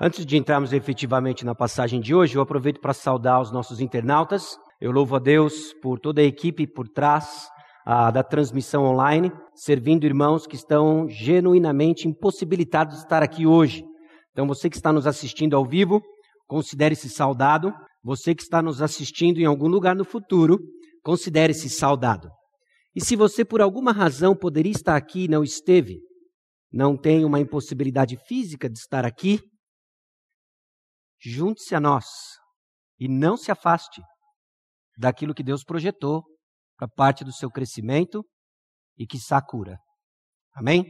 Antes de entrarmos efetivamente na passagem de hoje, eu aproveito para saudar os nossos internautas. Eu louvo a Deus por toda a equipe por trás da transmissão online, servindo irmãos que estão genuinamente impossibilitados de estar aqui hoje. Então, você que está nos assistindo ao vivo, considere-se saudado. Você que está nos assistindo em algum lugar no futuro, considere-se saudado. E se você, por alguma razão, poderia estar aqui e não esteve, não tem uma impossibilidade física de estar aqui, junte-se a nós e não se afaste daquilo que Deus projetou para parte do seu crescimento e que cura. Amém?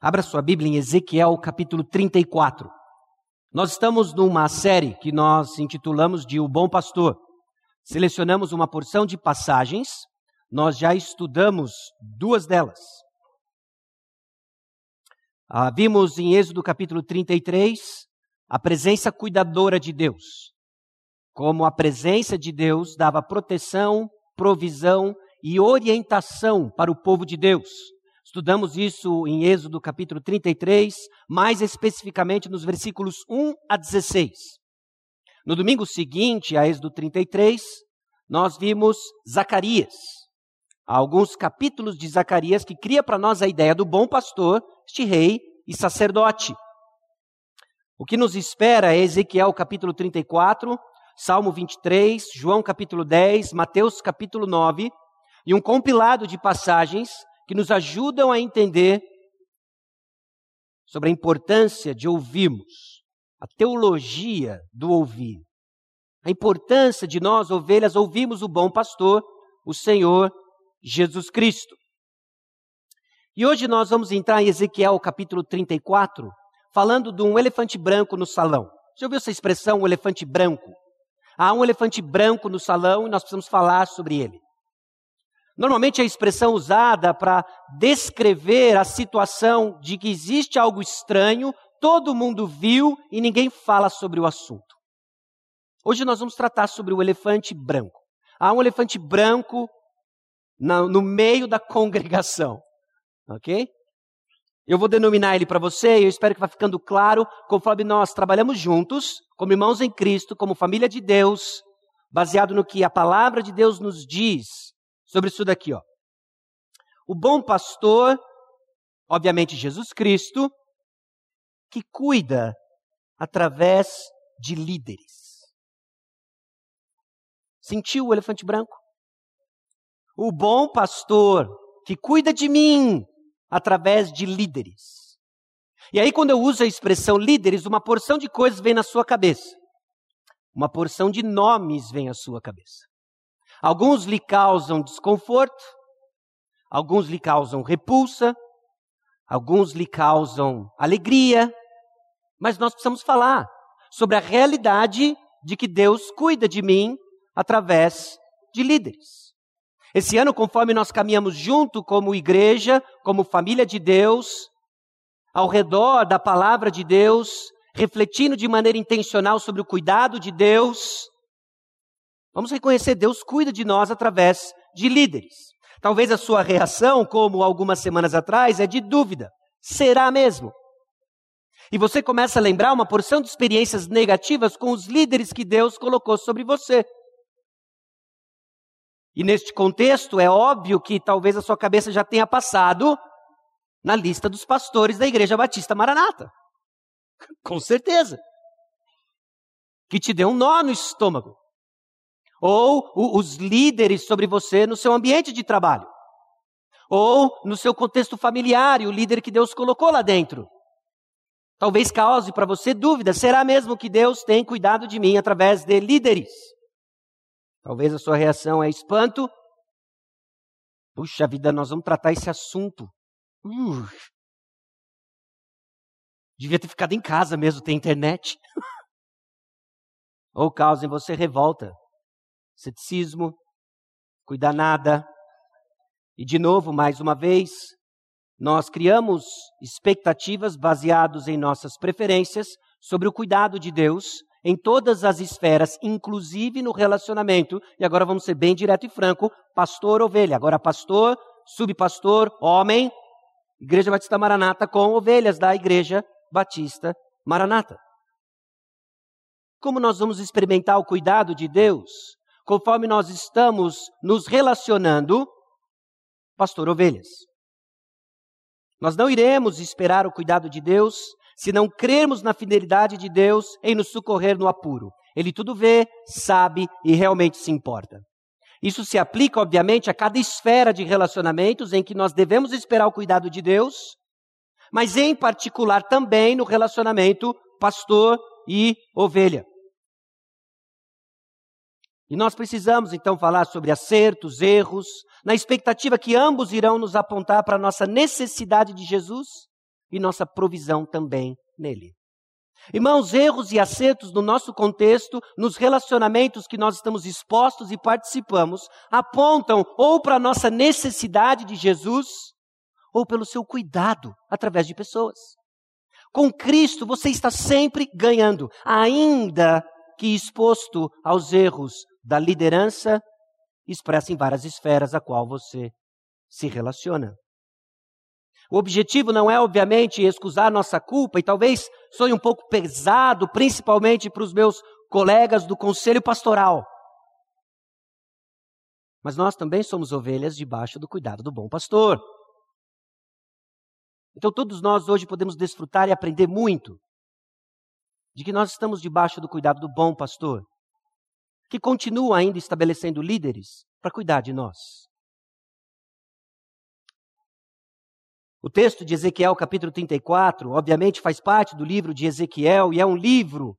Abra sua Bíblia em Ezequiel capítulo 34. Nós estamos numa série que nós intitulamos de O Bom Pastor. Selecionamos uma porção de passagens, nós já estudamos duas delas. Ah, vimos em Êxodo capítulo 33 a presença cuidadora de Deus. Como a presença de Deus dava proteção, provisão e orientação para o povo de Deus. Estudamos isso em Êxodo capítulo 33, mais especificamente nos versículos 1 a 16. No domingo seguinte, a Êxodo 33, nós vimos Zacarias. Há alguns capítulos de Zacarias que cria para nós a ideia do bom pastor, este rei e sacerdote. O que nos espera é Ezequiel capítulo 34, Salmo 23, João capítulo 10, Mateus capítulo 9 e um compilado de passagens que nos ajudam a entender sobre a importância de ouvirmos, a teologia do ouvir. A importância de nós, ovelhas, ouvirmos o bom pastor, o Senhor Jesus Cristo. E hoje nós vamos entrar em Ezequiel capítulo 34, falando de um elefante branco no salão. Já ouviu essa expressão, um elefante branco? Há um elefante branco no salão e nós precisamos falar sobre ele. Normalmente é a expressão usada para descrever a situação de que existe algo estranho, todo mundo viu e ninguém fala sobre o assunto. Hoje nós vamos tratar sobre o elefante branco. Há um elefante branco no meio da congregação, ok? Eu vou denominar ele para você e eu espero que vá ficando claro conforme nós trabalhamos juntos, como irmãos em Cristo, como família de Deus, baseado no que a palavra de Deus nos diz sobre isso daqui, ó. O bom pastor, obviamente Jesus Cristo, que cuida através de líderes. Sentiu o elefante branco? O bom pastor que cuida de mim através de líderes. E aí, quando eu uso a expressão líderes, uma porção de coisas vem na sua cabeça. Uma porção de nomes vem à sua cabeça. Alguns lhe causam desconforto, alguns lhe causam repulsa, alguns lhe causam alegria, mas nós precisamos falar sobre a realidade de que Deus cuida de mim através de líderes. Esse ano, conforme nós caminhamos junto como igreja, como família de Deus, ao redor da palavra de Deus, refletindo de maneira intencional sobre o cuidado de Deus, vamos reconhecer Deus cuida de nós através de líderes. Talvez a sua reação, como algumas semanas atrás, é de dúvida. Será mesmo? E você começa a lembrar uma porção de experiências negativas com os líderes que Deus colocou sobre você. E neste contexto, é óbvio que talvez a sua cabeça já tenha passado na lista dos pastores da Igreja Batista Maranata. Com certeza. Que te deu um nó no estômago. Ou os líderes sobre você no seu ambiente de trabalho. Ou no seu contexto familiar e o líder que Deus colocou lá dentro. Talvez cause para você dúvida: será mesmo que Deus tem cuidado de mim através de líderes? Talvez a sua reação é espanto. Puxa vida, nós vamos tratar esse assunto. Uh. Devia ter ficado em casa mesmo, tem internet. Ou causa em você revolta, ceticismo, cuidar nada. E de novo, mais uma vez, nós criamos expectativas baseadas em nossas preferências sobre o cuidado de Deus em todas as esferas, inclusive no relacionamento. E agora vamos ser bem direto e franco: pastor, ovelha. Agora, pastor, subpastor, homem, Igreja Batista Maranata com ovelhas da Igreja Batista Maranata. Como nós vamos experimentar o cuidado de Deus? Conforme nós estamos nos relacionando, pastor ovelhas. Nós não iremos esperar o cuidado de Deus se não crermos na fidelidade de Deus em nos socorrer no apuro. Ele tudo vê, sabe e realmente se importa. Isso se aplica, obviamente, a cada esfera de relacionamentos em que nós devemos esperar o cuidado de Deus, mas em particular também no relacionamento pastor e ovelha. E nós precisamos então falar sobre acertos, erros, na expectativa que ambos irão nos apontar para a nossa necessidade de Jesus e nossa provisão também nele. Irmãos, erros e acertos no nosso contexto, nos relacionamentos que nós estamos expostos e participamos, apontam ou para a nossa necessidade de Jesus, ou pelo seu cuidado através de pessoas. Com Cristo você está sempre ganhando, ainda que exposto aos erros da liderança expressa em várias esferas a qual você se relaciona. O objetivo não é, obviamente, excusar nossa culpa, e talvez soe um pouco pesado, principalmente para os meus colegas do conselho pastoral. Mas nós também somos ovelhas debaixo do cuidado do bom pastor. Então, todos nós hoje podemos desfrutar e aprender muito de que nós estamos debaixo do cuidado do bom pastor que continua ainda estabelecendo líderes para cuidar de nós. O texto de Ezequiel, capítulo 34, obviamente faz parte do livro de Ezequiel e é um livro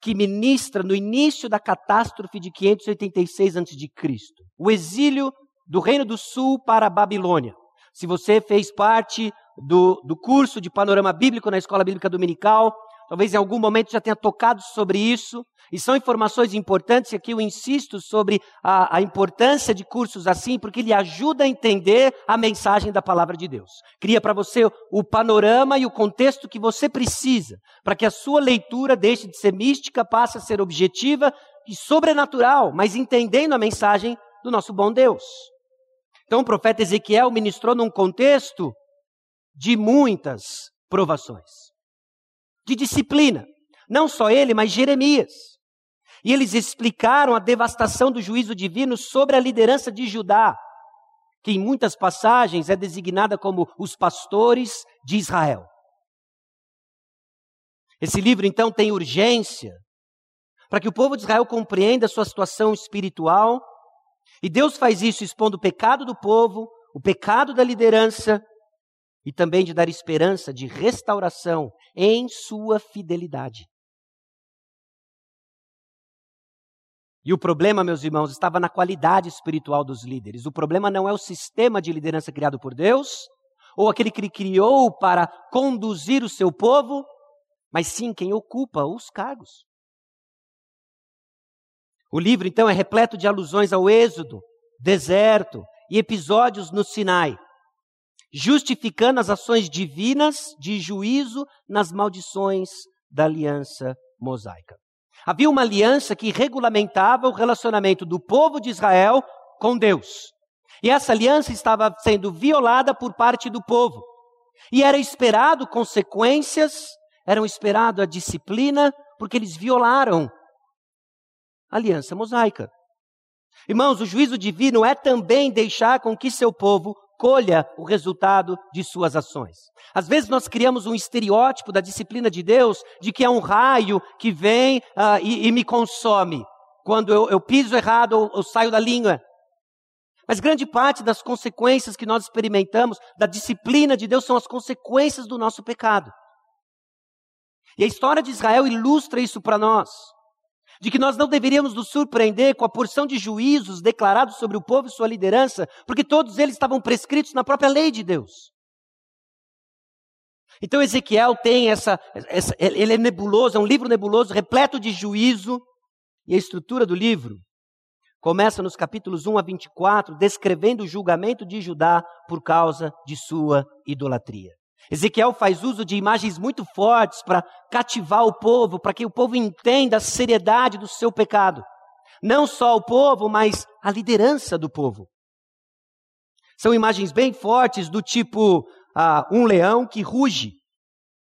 que ministra no início da catástrofe de 586 a.C., o exílio do Reino do Sul para a Babilônia. Se você fez parte do, do curso de panorama bíblico na Escola Bíblica Dominical, talvez em algum momento já tenha tocado sobre isso, e são informações importantes, e aqui eu insisto sobre a, a, importância de cursos assim, porque ele ajuda a entender a mensagem da palavra de Deus. Cria para você o panorama e o contexto que você precisa, para que a sua leitura deixe de ser mística, passe a ser objetiva e sobrenatural, mas entendendo a mensagem do nosso bom Deus. Então o profeta Ezequiel ministrou num contexto de muitas provações de disciplina. Não só ele, mas Jeremias. E eles explicaram a devastação do juízo divino sobre a liderança de Judá, que em muitas passagens é designada como os pastores de Israel. Esse livro, então, tem urgência para que o povo de Israel compreenda a sua situação espiritual. E Deus faz isso expondo o pecado do povo, o pecado da liderança e também de dar esperança de restauração em sua fidelidade. E o problema, meus irmãos, estava na qualidade espiritual dos líderes. O problema não é o sistema de liderança criado por Deus, ou aquele que ele criou para conduzir o seu povo, mas sim quem ocupa os cargos. O livro, então, é repleto de alusões ao Êxodo, deserto e episódios no Sinai justificando as ações divinas de juízo nas maldições da aliança mosaica. Havia uma aliança que regulamentava o relacionamento do povo de Israel com Deus. E essa aliança estava sendo violada por parte do povo. E era esperado consequências, eram esperado a disciplina, porque eles violaram a aliança mosaica. Irmãos, o juízo divino é também deixar com que seu povo colha o resultado de suas ações. Às vezes nós criamos um estereótipo da disciplina de Deus de que é um raio que vem uh, e, e, me consome. Quando eu, eu piso errado, eu, eu saio da língua. Mas grande parte das consequências que nós experimentamos da disciplina de Deus são as consequências do nosso pecado. E a história de Israel ilustra isso para nós de que nós não deveríamos nos surpreender com a porção de juízos declarados sobre o povo e sua liderança, porque todos eles estavam prescritos na própria lei de Deus. Então Ezequiel tem essa, essa, ele é nebuloso, é um livro nebuloso, repleto de juízo, e a estrutura do livro começa nos capítulos 1 a 24, descrevendo o julgamento de Judá por causa de sua idolatria. Ezequiel faz uso de imagens muito fortes para cativar o povo, para que o povo entenda a seriedade do seu pecado. Não só o povo, mas a liderança do povo. São imagens bem fortes do tipo ah, um leão que ruge,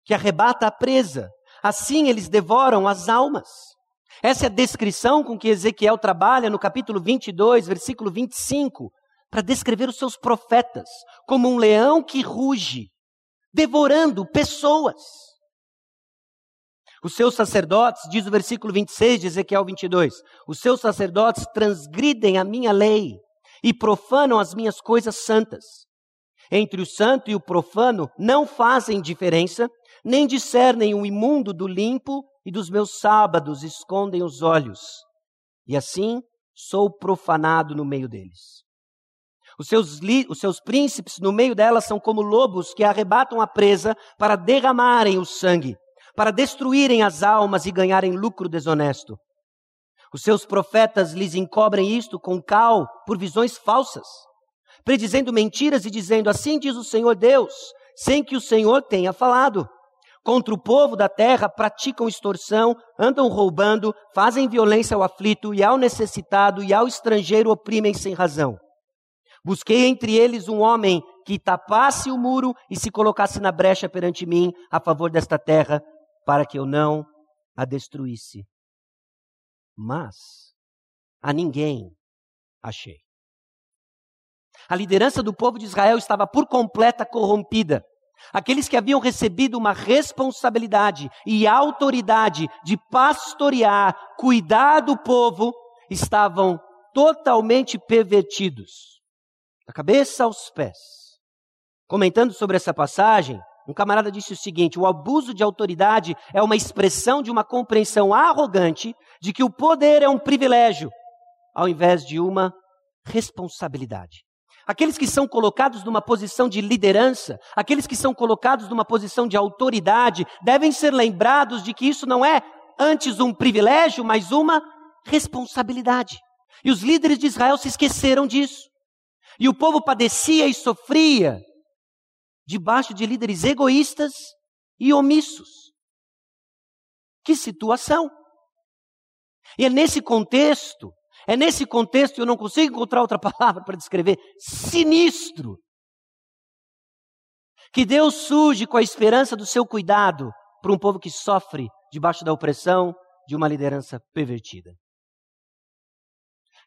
que arrebata a presa, Assim eles devoram as almas. Essa é a descrição com que Ezequiel trabalha no capítulo 22, versículo 25, para descrever os seus profetas como um leão que ruge, devorando pessoas. Os seus sacerdotes, diz o versículo 26 de Ezequiel 22, os seus sacerdotes transgridem a minha lei e profanam as minhas coisas santas. Entre o santo e o profano não fazem diferença, nem discernem o imundo do limpo, e dos meus sábados escondem os olhos. E assim sou profanado no meio deles. Os seus, os seus príncipes no meio delas são como lobos que arrebatam a presa para derramarem o sangue, para destruírem as almas e ganharem lucro desonesto. Os seus profetas lhes encobrem isto com cal por visões falsas, predizendo mentiras e dizendo: Assim diz o Senhor Deus, sem que o Senhor tenha falado. Contra o povo da terra praticam extorsão, andam roubando, fazem violência ao aflito e ao necessitado e ao estrangeiro oprimem sem razão. Busquei entre eles um homem que tapasse o muro e se colocasse na brecha perante mim a favor desta terra, para que eu não a destruísse. Mas a ninguém achei. A liderança do povo de Israel estava por completa corrompida. Aqueles que haviam recebido uma responsabilidade e autoridade de pastorear, cuidar do povo, estavam totalmente pervertidos, da cabeça aos pés. Comentando sobre essa passagem, um camarada disse o seguinte: o abuso de autoridade é uma expressão de uma compreensão arrogante de que o poder é um privilégio, ao invés de uma responsabilidade. Aqueles que são colocados numa posição de liderança, aqueles que são colocados numa posição de autoridade, devem ser lembrados de que isso não é antes um privilégio, mas uma responsabilidade. E os líderes de Israel se esqueceram disso. E o povo padecia e sofria debaixo de líderes egoístas e omissos. Que situação! E é nesse contexto é nesse contexto, eu não consigo encontrar outra palavra para descrever, sinistro. Que Deus surge com a esperança do seu cuidado para um povo que sofre debaixo da opressão de uma liderança pervertida.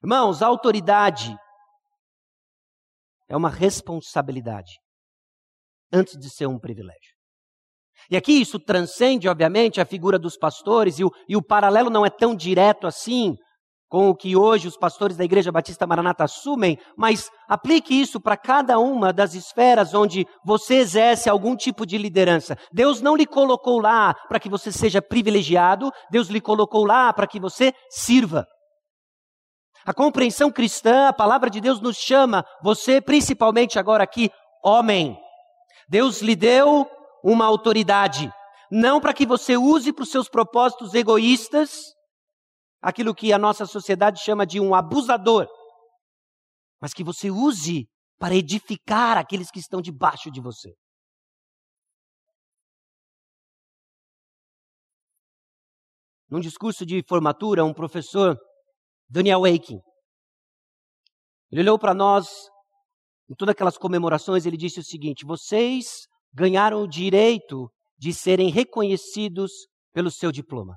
Irmãos, a autoridade é uma responsabilidade antes de ser um privilégio. E aqui isso transcende, obviamente, a figura dos pastores, e o, e o paralelo não é tão direto assim, com o que hoje os pastores da Igreja Batista Maranata assumem, mas aplique isso para cada uma das esferas onde você exerce algum tipo de liderança. Deus não lhe colocou lá para que você seja privilegiado, Deus lhe colocou lá para que você sirva. A compreensão cristã, a palavra de Deus nos chama, você principalmente agora aqui, homem. Deus lhe deu uma autoridade, não para que você use para os seus propósitos egoístas, aquilo que a nossa sociedade chama de um abusador, mas que você use para edificar aqueles que estão debaixo de você. Num discurso de formatura, um professor, Daniel Aiken, ele olhou para nós em todas aquelas comemorações, ele disse o seguinte: vocês ganharam o direito de serem reconhecidos pelo seu diploma.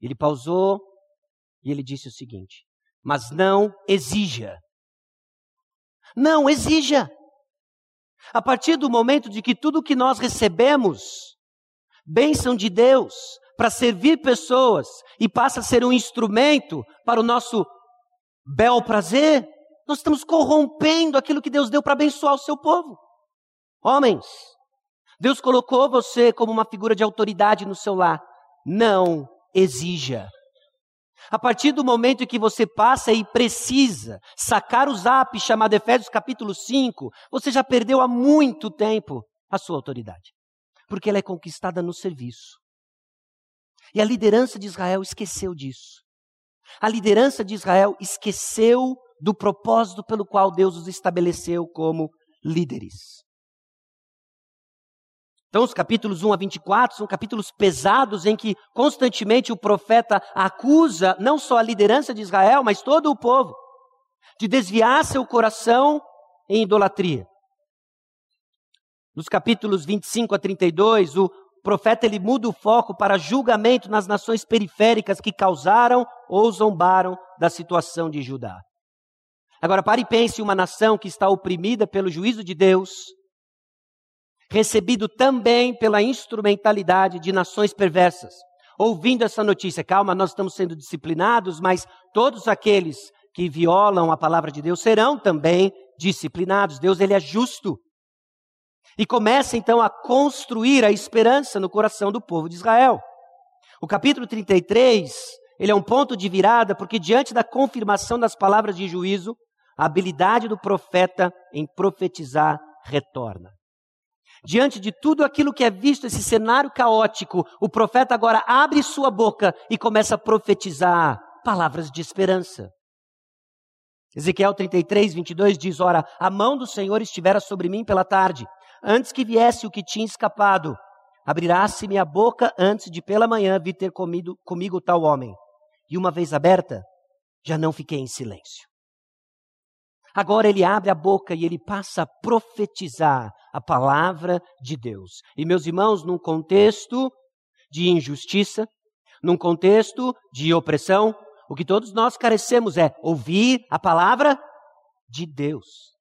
Ele pausou e ele disse o seguinte: Mas não exija. Não exija. A partir do momento de que tudo que nós recebemos, bênção de Deus, para servir pessoas e passa a ser um instrumento para o nosso bel prazer, nós estamos corrompendo aquilo que Deus deu para abençoar o seu povo. Homens, Deus colocou você como uma figura de autoridade no seu lar. Não exija. A partir do momento em que você passa e precisa sacar o zap chamado Efésios capítulo 5, você já perdeu há muito tempo a sua autoridade. Porque ela é conquistada no serviço. E a liderança de Israel esqueceu disso. A liderança de Israel esqueceu do propósito pelo qual Deus os estabeleceu como líderes. Então, os capítulos 1 a 24 são capítulos pesados em que constantemente o profeta acusa não só a liderança de Israel, mas todo o povo, de desviar seu coração em idolatria. Nos capítulos 25 a 32, o profeta ele muda o foco para julgamento nas nações periféricas que causaram ou zombaram da situação de Judá. Agora pare e pense uma nação que está oprimida pelo juízo de Deus, recebido também pela instrumentalidade de nações perversas. Ouvindo essa notícia, calma, nós estamos sendo disciplinados, mas todos aqueles que violam a palavra de Deus serão também disciplinados. Deus ele é justo. E começa então a construir a esperança no coração do povo de Israel. O capítulo 33, ele é um ponto de virada porque diante da confirmação das palavras de juízo, a habilidade do profeta em profetizar retorna. Diante de tudo aquilo que é visto, esse cenário caótico, o profeta agora abre sua boca e começa a profetizar palavras de esperança. Ezequiel 33, 22 diz: Ora, a mão do Senhor estivera sobre mim pela tarde, antes que viesse o que tinha escapado. Abrirá-se-me a boca antes de pela manhã vir ter comido, comigo tal homem. E uma vez aberta, já não fiquei em silêncio. Agora ele abre a boca e ele passa a profetizar a palavra de Deus. E meus irmãos, num contexto de injustiça, num contexto de opressão, o que todos nós carecemos é ouvir a palavra de Deus.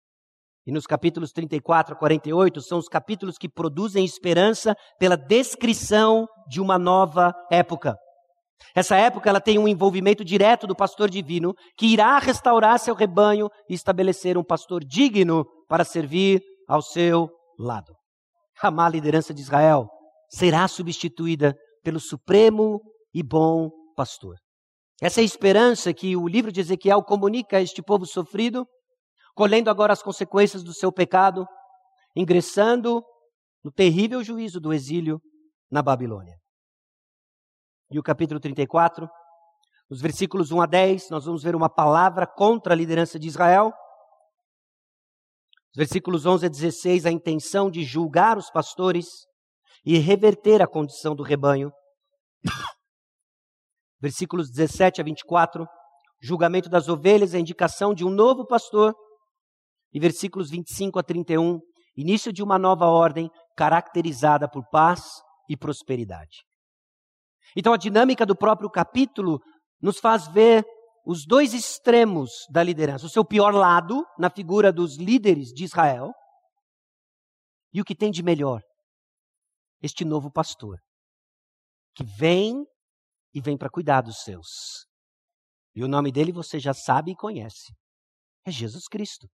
E nos capítulos 34 a 48 são os capítulos que produzem esperança pela descrição de uma nova época. Essa época ela tem um envolvimento direto do pastor divino que irá restaurar seu rebanho e estabelecer um pastor digno para servir ao seu lado. A má liderança de Israel será substituída pelo supremo e bom pastor. Essa é a esperança que o livro de Ezequiel comunica a este povo sofrido, colhendo agora as consequências do seu pecado, ingressando no terrível juízo do exílio na Babilônia e o capítulo 34. Nos versículos 1 a 10, nós vamos ver uma palavra contra a liderança de Israel. Os versículos 11 a 16, a intenção de julgar os pastores e reverter a condição do rebanho. Versículos 17 a 24, julgamento das ovelhas, a indicação de um novo pastor. E versículos 25 a 31, início de uma nova ordem caracterizada por paz e prosperidade. Então a dinâmica do próprio capítulo nos faz ver os dois extremos da liderança: o seu pior lado, na figura dos líderes de Israel, e o que tem de melhor, este novo pastor, que vem e vem para cuidar dos seus. E o nome dele você já sabe e conhece: é Jesus Cristo.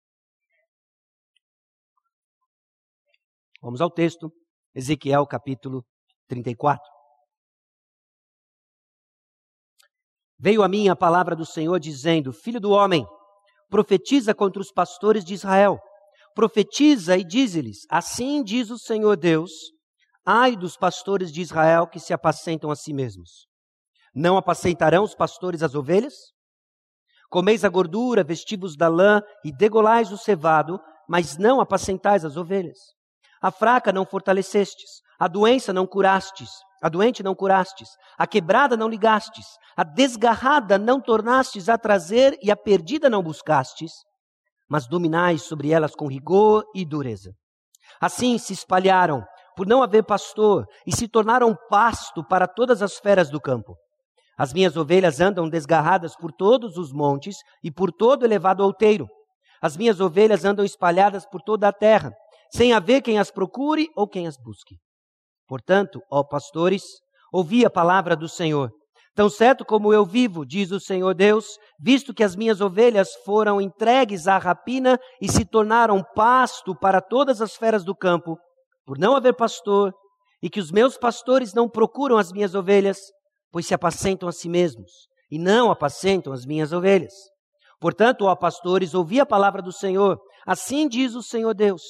Vamos ao texto, Ezequiel capítulo 34. Veio a mim a palavra do Senhor dizendo: Filho do homem, profetiza contra os pastores de Israel. Profetiza e dize-lhes: Assim diz o Senhor Deus: Ai dos pastores de Israel que se apacentam a si mesmos. Não apacentarão os pastores as ovelhas? Comeis a gordura, vestivos da lã e degolais o cevado, mas não apacentais as ovelhas. A fraca não fortalecestes, a doença não curastes, a doente não curastes, a quebrada não ligastes, a desgarrada não tornastes a trazer e a perdida não buscastes, mas dominais sobre elas com rigor e dureza. Assim se espalharam, por não haver pastor, e se tornaram pasto para todas as feras do campo. As minhas ovelhas andam desgarradas por todos os montes e por todo elevado outeiro. As minhas ovelhas andam espalhadas por toda a terra, sem haver quem as procure ou quem as busque. Portanto, ó pastores, ouvi a palavra do Senhor. Tão certo como eu vivo, diz o Senhor Deus, visto que as minhas ovelhas foram entregues à rapina e se tornaram pasto para todas as feras do campo, por não haver pastor, e que os meus pastores não procuram as minhas ovelhas, pois se apacentam a si mesmos, e não apacentam as minhas ovelhas. Portanto, ó pastores, ouvi a palavra do Senhor. Assim diz o Senhor Deus: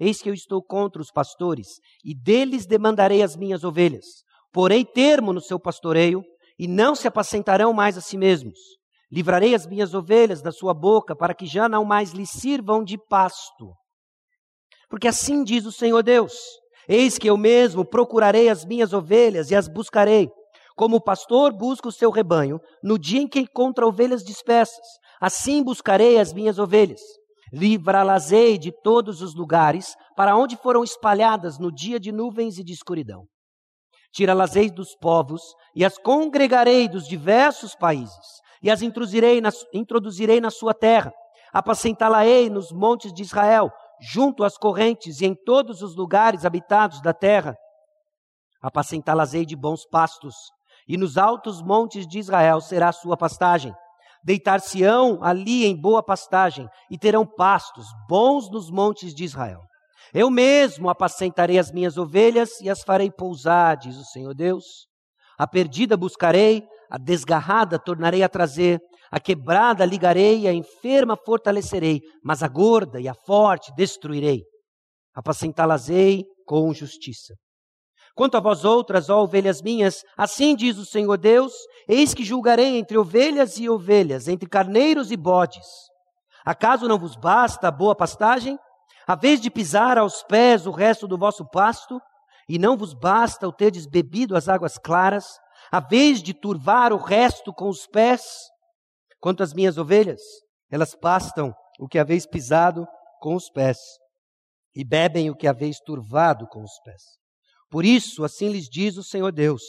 Eis que eu estou contra os pastores, e deles demandarei as minhas ovelhas. Porei termo no seu pastoreio, e não se apacentarão mais a si mesmos. Livrarei as minhas ovelhas da sua boca, para que já não mais lhe sirvam de pasto. Porque assim diz o Senhor Deus: Eis que eu mesmo procurarei as minhas ovelhas e as buscarei, como o pastor busca o seu rebanho, no dia em que encontra ovelhas dispersas. Assim buscarei as minhas ovelhas livrá-las-ei de todos os lugares para onde foram espalhadas no dia de nuvens e de escuridão. Tirá-las-ei dos povos e as congregarei dos diversos países e as na, introduzirei na sua terra. Apacentá-la-ei nos montes de Israel, junto às correntes e em todos os lugares habitados da terra. Apacentá-las-ei de bons pastos, e nos altos montes de Israel será a sua pastagem. Deitar-se-ão ali em boa pastagem, e terão pastos bons nos montes de Israel. Eu mesmo apacentarei as minhas ovelhas e as farei pousar, diz o Senhor Deus. A perdida buscarei, a desgarrada tornarei a trazer, a quebrada ligarei, a enferma fortalecerei, mas a gorda e a forte destruirei. Apacentá-las-ei com justiça. Quanto a vós outras, ó ovelhas minhas, assim diz o Senhor Deus: Eis que julgarei entre ovelhas e ovelhas, entre carneiros e bodes. Acaso não vos basta a boa pastagem? A vez de pisar aos pés o resto do vosso pasto? E não vos basta o terdes bebido as águas claras? A vez de turvar o resto com os pés? Quanto às minhas ovelhas, elas pastam o que haveis pisado com os pés, e bebem o que haveis turvado com os pés. Por isso, assim lhes diz o Senhor Deus: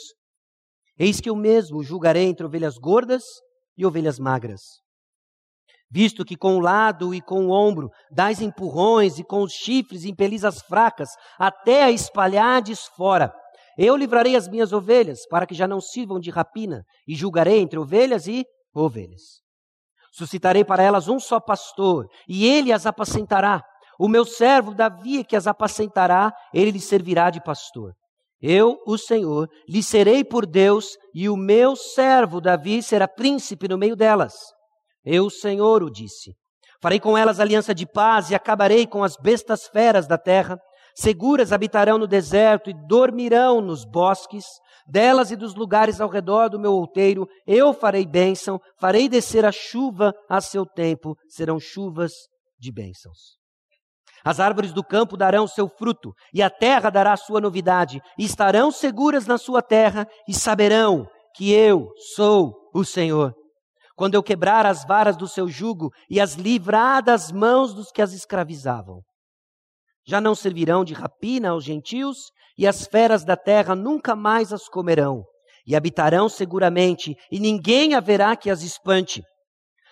Eis que eu mesmo julgarei entre ovelhas gordas e ovelhas magras. Visto que com o lado e com o ombro dais empurrões e com os chifres impelis as fracas, até a espalhades fora. Eu livrarei as minhas ovelhas, para que já não sirvam de rapina, e julgarei entre ovelhas e ovelhas. Suscitarei para elas um só pastor, e ele as apacentará. O meu servo Davi, que as apacentará, ele lhe servirá de pastor. Eu, o Senhor, lhe serei por Deus, e o meu servo Davi será príncipe no meio delas. Eu, o Senhor, o disse. Farei com elas aliança de paz e acabarei com as bestas feras da terra. Seguras habitarão no deserto e dormirão nos bosques. Delas e dos lugares ao redor do meu outeiro, eu farei bênção, farei descer a chuva a seu tempo, serão chuvas de bênçãos. As árvores do campo darão seu fruto, e a terra dará sua novidade, e estarão seguras na sua terra, e saberão que eu sou o Senhor. Quando eu quebrar as varas do seu jugo e as livrar das mãos dos que as escravizavam. Já não servirão de rapina aos gentios, e as feras da terra nunca mais as comerão, e habitarão seguramente, e ninguém haverá que as espante.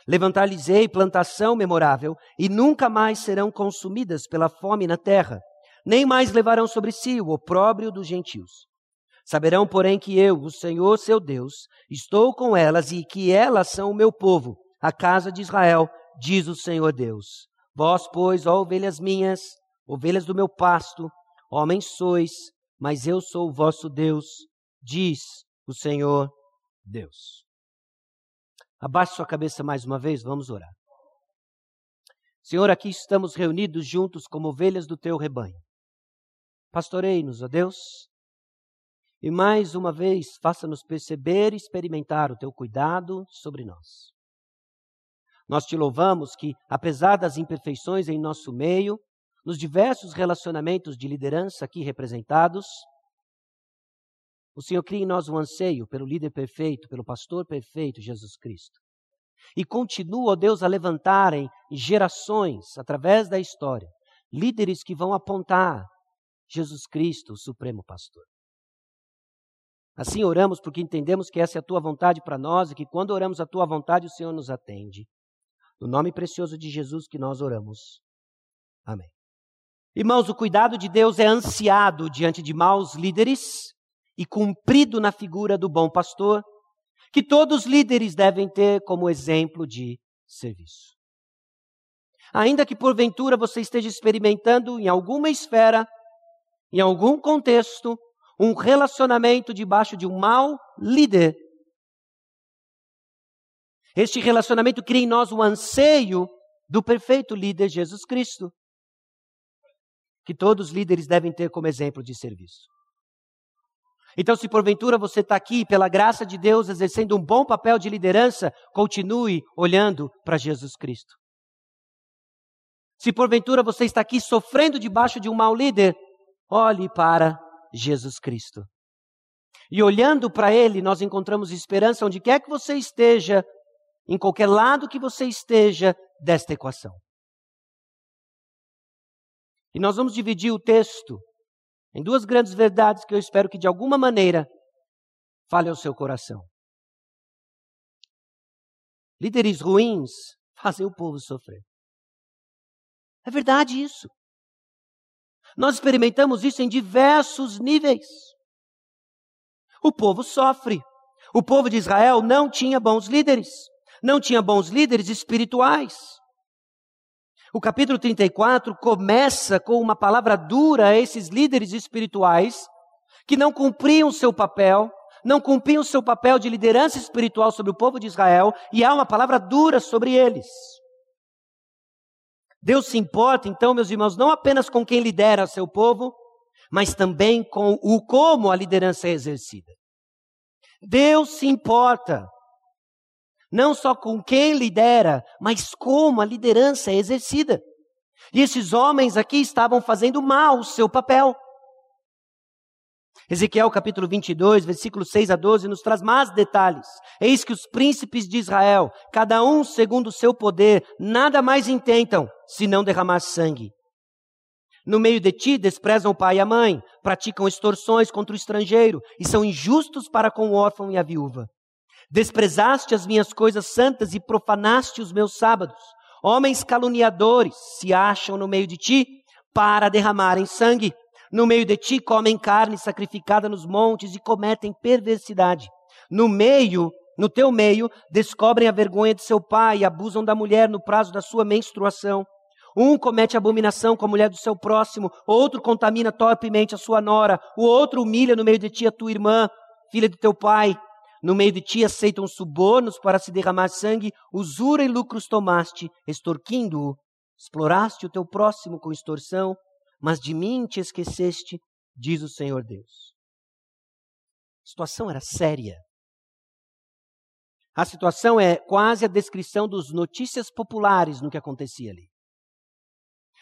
Levantar-lhes-ei plantação memorável, e nunca mais serão consumidas pela fome na terra, nem mais levarão sobre si o opróbrio dos gentios. Saberão, porém, que eu, o Senhor seu Deus, estou com elas e que elas são o meu povo, a casa de Israel, diz o Senhor Deus. Vós, pois, ó ovelhas minhas, ovelhas do meu pasto, homens sois, mas eu sou o vosso Deus, diz o Senhor Deus. Abaixe sua cabeça mais uma vez, vamos orar. Senhor, aqui estamos reunidos juntos como ovelhas do teu rebanho. Pastorei-nos, ó Deus, e mais uma vez faça-nos perceber e experimentar o teu cuidado sobre nós. Nós te louvamos que, apesar das imperfeições em nosso meio, nos diversos relacionamentos de liderança aqui representados, o Senhor cria em nós um anseio pelo líder perfeito, pelo pastor perfeito, Jesus Cristo. E continua, ó Deus, a levantarem gerações, através da história, líderes que vão apontar Jesus Cristo, o Supremo Pastor. Assim oramos porque entendemos que essa é a tua vontade para nós e que quando oramos a tua vontade, o Senhor nos atende. No nome precioso de Jesus que nós oramos. Amém. Irmãos, o cuidado de Deus é ansiado diante de maus líderes e cumprido na figura do bom pastor, que todos os líderes devem ter como exemplo de serviço. Ainda que porventura você esteja experimentando em alguma esfera, em algum contexto, um relacionamento debaixo de um mau líder, este relacionamento cria em nós o anseio do perfeito líder Jesus Cristo, que todos os líderes devem ter como exemplo de serviço. Então, se porventura você está aqui, pela graça de Deus, exercendo um bom papel de liderança, continue olhando para Jesus Cristo. Se porventura você está aqui sofrendo debaixo de um mau líder, olhe para Jesus Cristo. E olhando para Ele, nós encontramos esperança onde quer que você esteja, em qualquer lado que você esteja desta equação. E nós vamos dividir o texto em duas grandes verdades que eu espero que de alguma maneira fale ao seu coração. Líderes ruins fazem o povo sofrer. É verdade isso. Nós experimentamos isso em diversos níveis. O povo sofre. O povo de Israel não tinha bons líderes, não tinha bons líderes espirituais. O capítulo 34 começa com uma palavra dura a esses líderes espirituais que não cumpriam seu papel, não cumpriam seu papel de liderança espiritual sobre o povo de Israel, e há uma palavra dura sobre eles. Deus se importa, então, meus irmãos, não apenas com quem lidera seu povo, mas também com o como a liderança é exercida. Deus se importa não só com quem lidera, mas como a liderança é exercida. E esses homens aqui estavam fazendo mal o seu papel. Ezequiel capítulo 22, versículos 6 a 12, nos traz mais detalhes. Eis que os príncipes de Israel, cada um segundo o seu poder, nada mais intentam senão derramar sangue. No meio de ti desprezam o pai e a mãe, praticam extorsões contra o estrangeiro e são injustos para com o órfão e a viúva. Desprezaste as minhas coisas santas e profanaste os meus sábados. Homens caluniadores se acham no meio de ti para derramarem sangue. No meio de ti comem carne sacrificada nos montes e cometem perversidade. No meio, no teu meio, descobrem a vergonha de seu pai e abusam da mulher no prazo da sua menstruação. Um comete abominação com a mulher do seu próximo, outro contamina torpemente a sua nora, o outro humilha no meio de ti a tua irmã, filha de teu pai. No meio de ti aceitam subornos para se derramar sangue, usura e lucros tomaste, extorquindo-o. Exploraste o teu próximo com extorsão, mas de mim te esqueceste, diz o Senhor Deus. A situação era séria. A situação é quase a descrição dos notícias populares no que acontecia ali.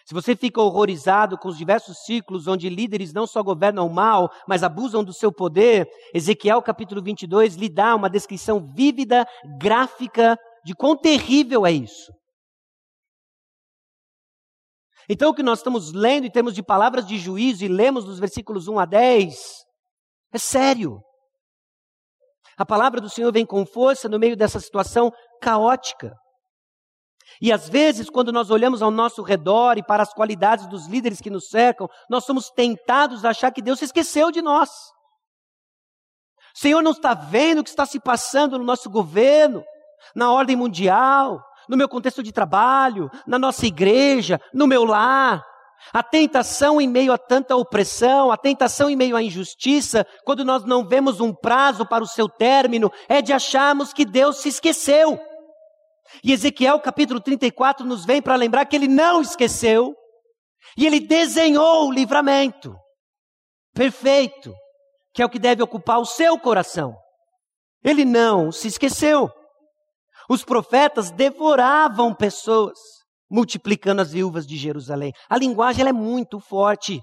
Se você fica horrorizado com os diversos ciclos onde líderes não só governam mal, mas abusam do seu poder, Ezequiel capítulo 22 lhe dá uma descrição vívida, gráfica, de quão terrível é isso. Então, o que nós estamos lendo em termos de palavras de juízo e lemos nos versículos 1 a 10 é sério. A palavra do Senhor vem com força no meio dessa situação caótica. E às vezes, quando nós olhamos ao nosso redor e para as qualidades dos líderes que nos cercam, nós somos tentados a achar que Deus se esqueceu de nós. O Senhor não está vendo o que está se passando no nosso governo, na ordem mundial, no meu contexto de trabalho, na nossa igreja, no meu lar. A tentação em meio a tanta opressão, a tentação em meio à injustiça, quando nós não vemos um prazo para o seu término, é de acharmos que Deus se esqueceu. E Ezequiel capítulo 34 nos vem para lembrar que ele não esqueceu, e ele desenhou o livramento perfeito, que é o que deve ocupar o seu coração. Ele não se esqueceu. Os profetas devoravam pessoas, multiplicando as viúvas de Jerusalém. A linguagem é muito forte.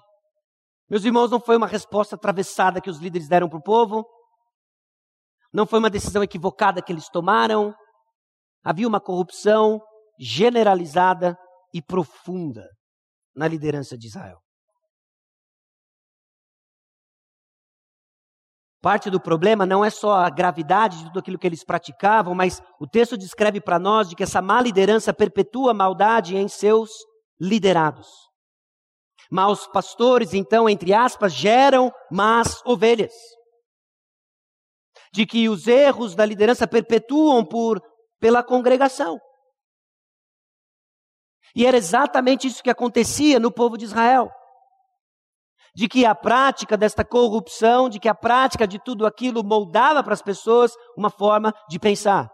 Meus irmãos, não foi uma resposta atravessada que os líderes deram para o povo, não foi uma decisão equivocada que eles tomaram, Havia uma corrupção generalizada e profunda na liderança de Israel. Parte do problema não é só a gravidade de tudo aquilo que eles praticavam, mas o texto descreve para nós de que essa má liderança perpetua a maldade em seus liderados. Maus pastores, então, entre aspas, geram más ovelhas. De que os erros da liderança perpetuam por pela congregação. E era exatamente isso que acontecia no povo de Israel. De que a prática desta corrupção, de que a prática de tudo aquilo moldava para as pessoas uma forma de pensar.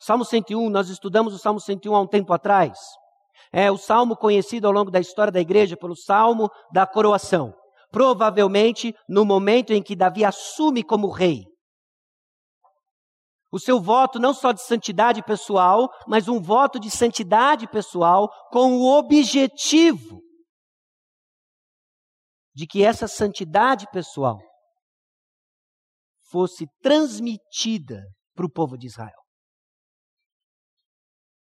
Salmo 101, nós estudamos o Salmo 101 há um tempo atrás. É o salmo conhecido ao longo da história da igreja pelo Salmo da coroação. Provavelmente no momento em que Davi assume como rei. O seu voto não só de santidade pessoal, mas um voto de santidade pessoal com o objetivo de que essa santidade pessoal fosse transmitida para o povo de Israel.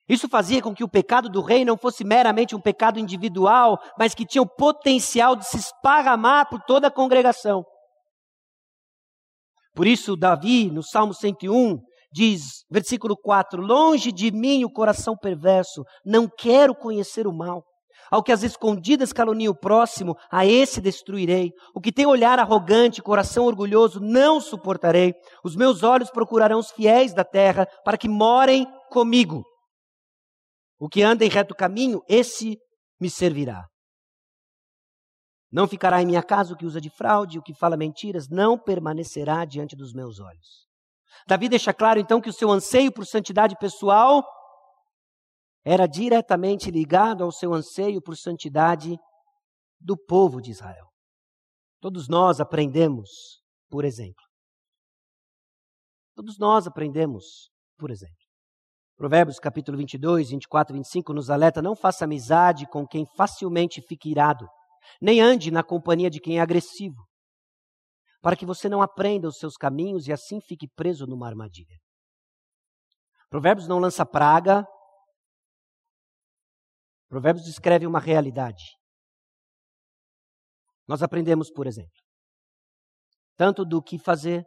Isso fazia com que o pecado do rei não fosse meramente um pecado individual, mas que tinha o potencial de se esparramar por toda a congregação. Por isso, Davi, no Salmo 101, diz, versículo 4: Longe de mim o coração perverso, não quero conhecer o mal. Ao que as escondidas calunia o próximo, a esse destruirei. O que tem olhar arrogante, coração orgulhoso, não suportarei. Os meus olhos procurarão os fiéis da terra, para que morem comigo. O que anda em reto caminho, esse me servirá. Não ficará em minha casa o que usa de fraude, o que fala mentiras, não permanecerá diante dos meus olhos. Davi deixa claro então que o seu anseio por santidade pessoal era diretamente ligado ao seu anseio por santidade do povo de Israel. Todos nós aprendemos, por exemplo. Todos nós aprendemos, por exemplo. Provérbios capítulo 22, 24 e 25 nos alerta: não faça amizade com quem facilmente fica irado, nem ande na companhia de quem é agressivo, para que você não aprenda os seus caminhos e assim fique preso numa armadilha. Provérbios não lança praga, Provérbios descreve uma realidade. Nós aprendemos, por exemplo, tanto do que fazer,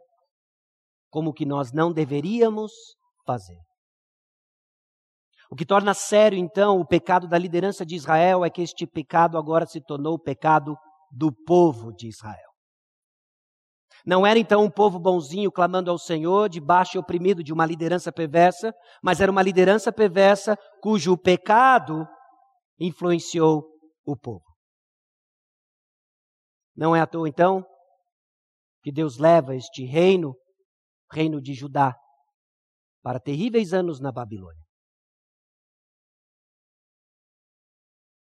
como o que nós não deveríamos fazer. O que torna sério, então, o pecado da liderança de Israel é que este pecado agora se tornou o pecado do povo de Israel. Não era então um povo bonzinho clamando ao Senhor, debaixo e oprimido de uma liderança perversa, mas era uma liderança perversa cujo pecado influenciou o povo. Não é à toa, então, que Deus leva este reino, reino de Judá, para terríveis anos na Babilônia.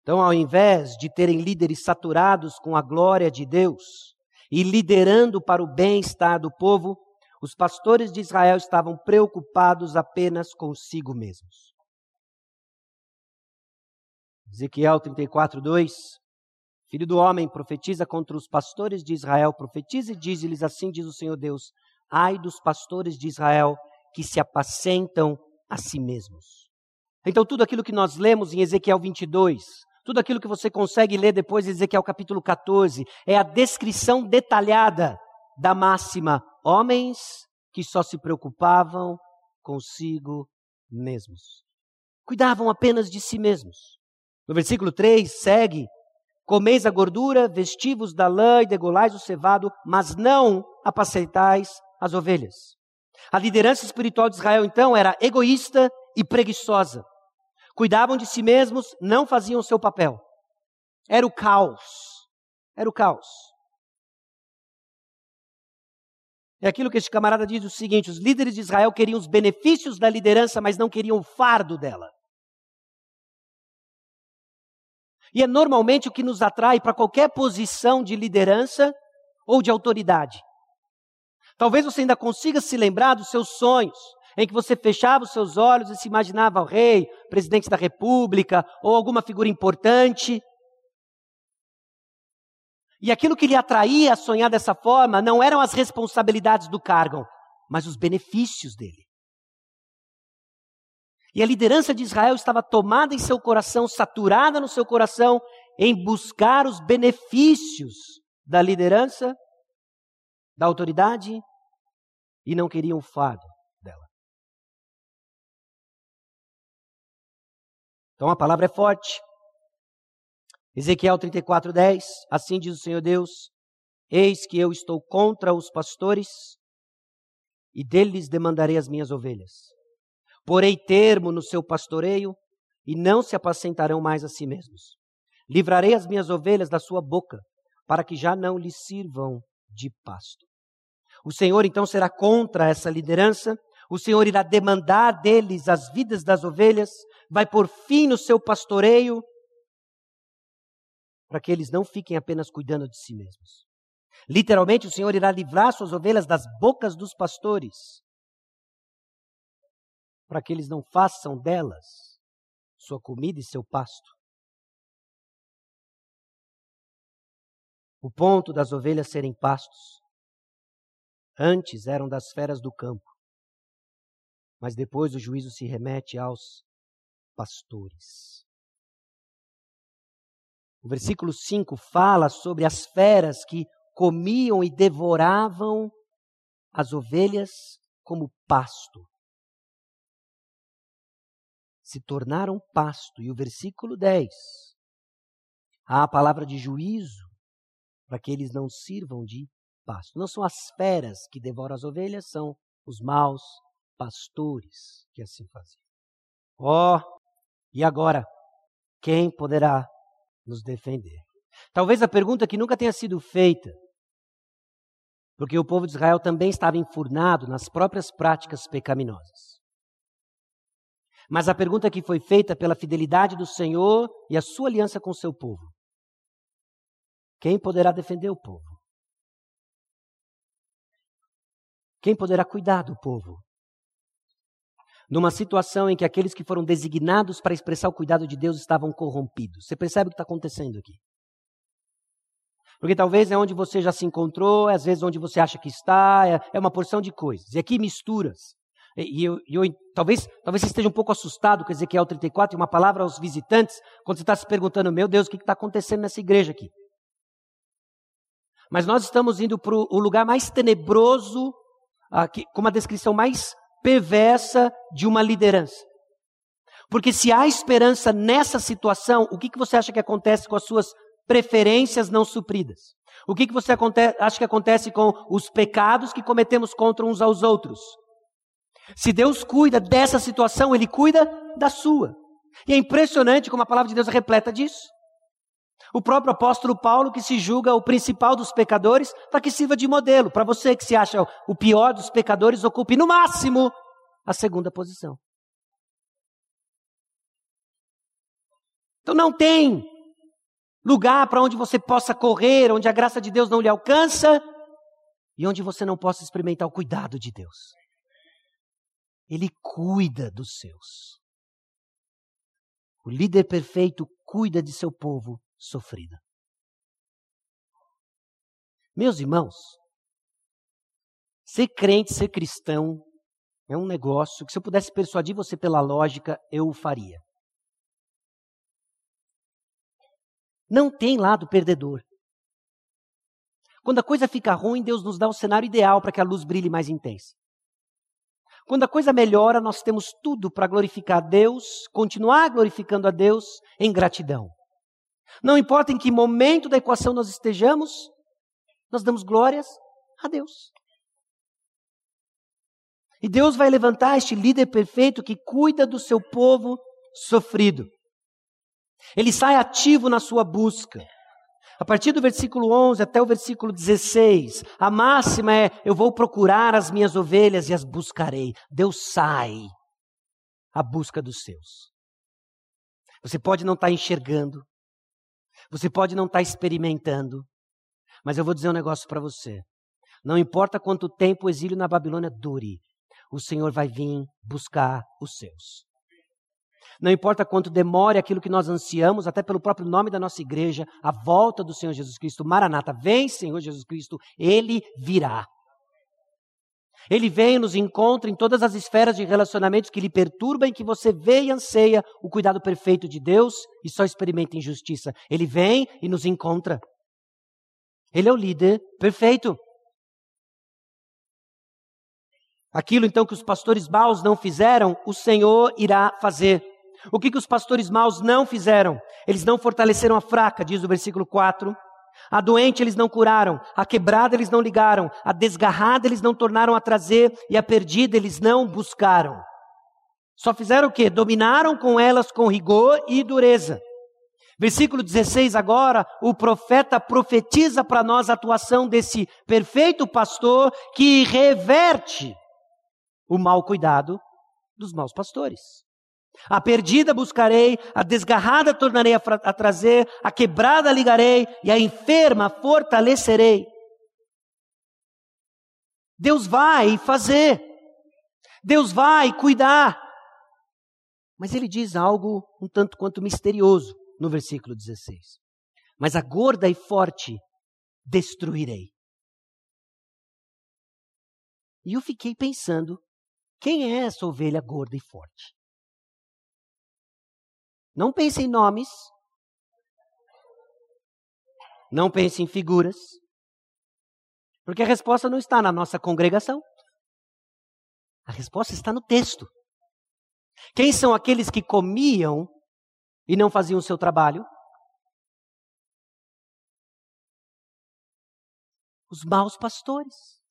Então, ao invés de terem líderes saturados com a glória de Deus e liderando para o bem-estar do povo, os pastores de Israel estavam preocupados apenas consigo mesmos. Ezequiel 34, 2. Filho do homem, profetiza contra os pastores de Israel, profetiza e diz-lhes assim: diz o Senhor Deus: Ai dos pastores de Israel que se apacentam a si mesmos. Então, tudo aquilo que nós lemos em Ezequiel 22, tudo aquilo que você consegue ler depois de Ezequiel capítulo 14 é a descrição detalhada da máxima: homens que só se preocupavam consigo mesmos. Cuidavam apenas de si mesmos. No versículo 3 segue: Comeis a gordura, vestivos da lã e degolais o cevado, mas não apacentais as ovelhas. A liderança espiritual de Israel, então, era egoísta e preguiçosa cuidavam de si mesmos, não faziam o seu papel. Era o caos. Era o caos. É aquilo que este camarada diz o seguinte: os líderes de Israel queriam os benefícios da liderança, mas não queriam o fardo dela. E é normalmente o que nos atrai para qualquer posição de liderança ou de autoridade. Talvez você ainda consiga se lembrar dos seus sonhos, em que você fechava os seus olhos e se imaginava o rei, presidente da república ou alguma figura importante. E aquilo que lhe atraía a sonhar dessa forma não eram as responsabilidades do cargo, mas os benefícios dele. E a liderança de Israel estava tomada em seu coração, saturada no seu coração, em buscar os benefícios da liderança, da autoridade, e não queriam o fardo. Então a palavra é forte. Ezequiel 34, 10. Assim diz o Senhor Deus: Eis que eu estou contra os pastores e deles demandarei as minhas ovelhas. Porei termo no seu pastoreio e não se apacentarão mais a si mesmos. Livrarei as minhas ovelhas da sua boca, para que já não lhes sirvam de pasto. O Senhor então será contra essa liderança, o Senhor irá demandar deles as vidas das ovelhas, vai por fim no seu pastoreio, para que eles não fiquem apenas cuidando de si mesmos. Literalmente, o Senhor irá livrar suas ovelhas das bocas dos pastores, para que eles não façam delas sua comida e seu pasto. O ponto das ovelhas serem pastos antes eram das feras do campo, mas depois o juízo se remete aos pastores. O versículo 5 fala sobre as feras que comiam e devoravam as ovelhas como pasto. Se tornaram pasto. E o versículo 10. Há a palavra de juízo para que eles não sirvam de pasto. Não são as feras que devoram as ovelhas, são os maus pastores que assim faziam. Ó, oh, e agora? Quem poderá nos defender? Talvez a pergunta que nunca tenha sido feita, porque o povo de Israel também estava enfurnado nas próprias práticas pecaminosas. Mas a pergunta que foi feita pela fidelidade do Senhor e a sua aliança com o seu povo: quem poderá defender o povo? Quem poderá cuidar do povo? Numa situação em que aqueles que foram designados para expressar o cuidado de Deus estavam corrompidos. Você percebe o que está acontecendo aqui? Porque talvez é onde você já se encontrou, é às vezes onde você acha que está, é, é uma porção de coisas. E aqui misturas. E, e eu, eu, talvez, talvez você esteja um pouco assustado com Ezequiel 34 e uma palavra aos visitantes, quando você está se perguntando, meu Deus, o que está acontecendo nessa igreja aqui? Mas nós estamos indo para o lugar mais tenebroso, aqui, com uma descrição mais perversa de uma liderança. Porque se há esperança nessa situação, o que, que você acha que acontece com as suas preferências não supridas? O que, que você acha que acontece com os pecados que cometemos contra uns aos outros? Se Deus cuida dessa situação, Ele cuida da sua. E é impressionante como a palavra de Deus é repleta disso. O próprio apóstolo Paulo, que se julga o principal dos pecadores, para que sirva de modelo. Para você que se acha o pior dos pecadores, ocupe no máximo a segunda posição. Então não tem lugar para onde você possa correr, onde a graça de Deus não lhe alcança e onde você não possa experimentar o cuidado de Deus. Ele cuida dos seus. O líder perfeito cuida de seu povo sofrida. Meus irmãos, ser crente, ser cristão, é um negócio que se eu pudesse persuadir você pela lógica, eu o faria. Não tem lado perdedor. Quando a coisa fica ruim, Deus nos dá o cenário ideal para que a luz brilhe mais intensa. Quando a coisa melhora, nós temos tudo para glorificar a Deus, continuar glorificando a Deus em gratidão. Não importa em que momento da equação nós estejamos, nós damos glórias a Deus. E Deus vai levantar este líder perfeito que cuida do seu povo sofrido. Ele sai ativo na sua busca. A partir do versículo 11 até o versículo 16, a máxima é: Eu vou procurar as minhas ovelhas e as buscarei. Deus sai à busca dos seus. Você pode não estar enxergando, você pode não estar tá experimentando, mas eu vou dizer um negócio para você. Não importa quanto tempo o exílio na Babilônia dure, o Senhor vai vir buscar os seus. Não importa quanto demore aquilo que nós ansiamos, até pelo próprio nome da nossa igreja, a volta do Senhor Jesus Cristo. Maranata, vem Senhor Jesus Cristo, Ele virá. Ele vem e nos encontra em todas as esferas de relacionamentos que lhe perturbam, em que você vê e anseia o cuidado perfeito de Deus e só experimenta injustiça. Ele vem e nos encontra. Ele é o líder perfeito. Aquilo então que os pastores maus não fizeram, o Senhor irá fazer. O que, que os pastores maus não fizeram? Eles não fortaleceram a fraca, diz o versículo 4. A doente eles não curaram, a quebrada eles não ligaram, a desgarrada eles não tornaram a trazer e a perdida eles não buscaram. Só fizeram o quê? Dominaram com elas com rigor e dureza. Versículo 16 agora, o profeta profetiza para nós a atuação desse perfeito pastor que reverte o mau cuidado dos maus pastores. A perdida buscarei, a desgarrada tornarei a, a, trazer, a quebrada ligarei e a enferma fortalecerei. Deus vai fazer, Deus vai cuidar. Mas ele diz algo um tanto quanto misterioso no versículo 16: Mas a gorda e forte destruirei. E eu fiquei pensando: quem é essa ovelha gorda e forte? Não pense em nomes. Não pense em figuras. Porque a resposta não está na nossa congregação. A resposta está no texto. Quem são aqueles que comiam e não faziam o seu trabalho? Os maus pastores.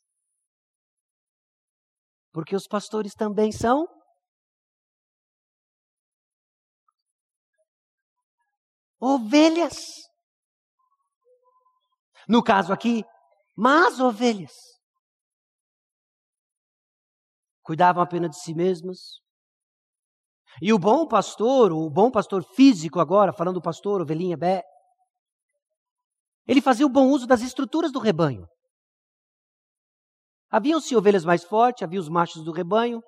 Porque os pastores também são ovelhas. No caso aqui, más ovelhas. Cuidavam apenas de si mesmas. E o bom pastor, o bom pastor físico agora, falando do pastor, ovelhinha Bé, ele fazia o bom uso das estruturas do rebanho. Haviam-se ovelhas mais fortes, havia os machos do rebanho.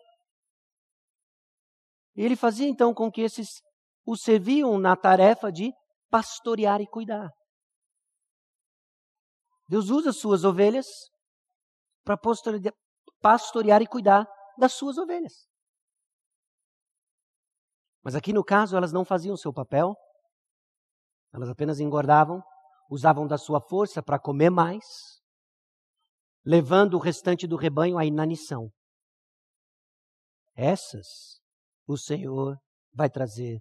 E ele fazia então com que esses o serviam na tarefa de pastorear e cuidar. Deus usa suas ovelhas para pastorear e cuidar das suas ovelhas. Mas aqui no caso, elas não faziam seu papel, elas apenas engordavam, usavam da sua força para comer mais, levando o restante do rebanho à inanição. Essas o Senhor vai trazer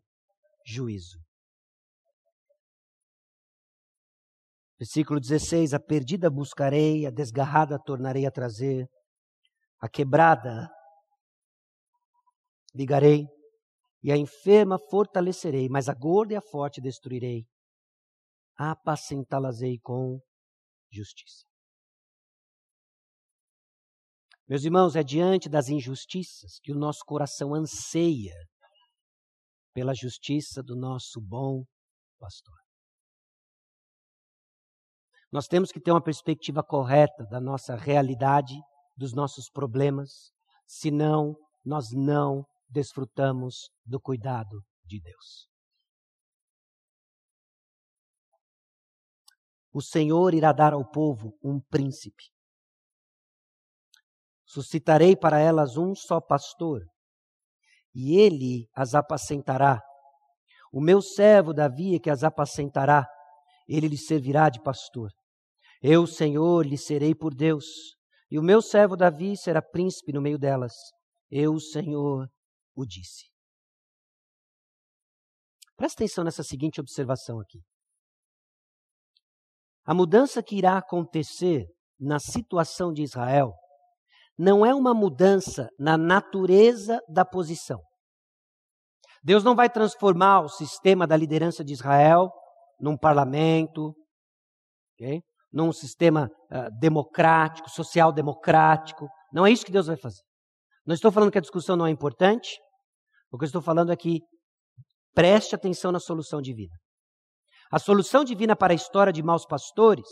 juízo. Versículo 16: A perdida buscarei, a desgarrada tornarei a trazer, a quebrada ligarei, e a enferma fortalecerei, mas a gorda e a forte destruirei. Apacentá-las-ei com justiça. Meus irmãos, é diante das injustiças que o nosso coração anseia pela justiça do nosso bom pastor. Nós temos que ter uma perspectiva correta da nossa realidade, dos nossos problemas, senão nós não desfrutamos do cuidado de Deus. O Senhor irá dar ao povo um príncipe. Suscitarei para elas um só pastor, e ele as apacentará. O meu servo Davi é que as apacentará, ele lhe servirá de pastor. Eu, Senhor, lhe serei por Deus, e o meu servo Davi será príncipe no meio delas. Eu, Senhor, o disse. Presta atenção nessa seguinte observação aqui. A mudança que irá acontecer na situação de Israel não é uma mudança na natureza da posição. Deus não vai transformar o sistema da liderança de Israel num parlamento, okay? Num sistema uh, democrático, social-democrático. Não é isso que Deus vai fazer. Não estou falando que a discussão não é importante. O que eu estou falando é que preste atenção na solução divina. A solução divina para a história de maus pastores,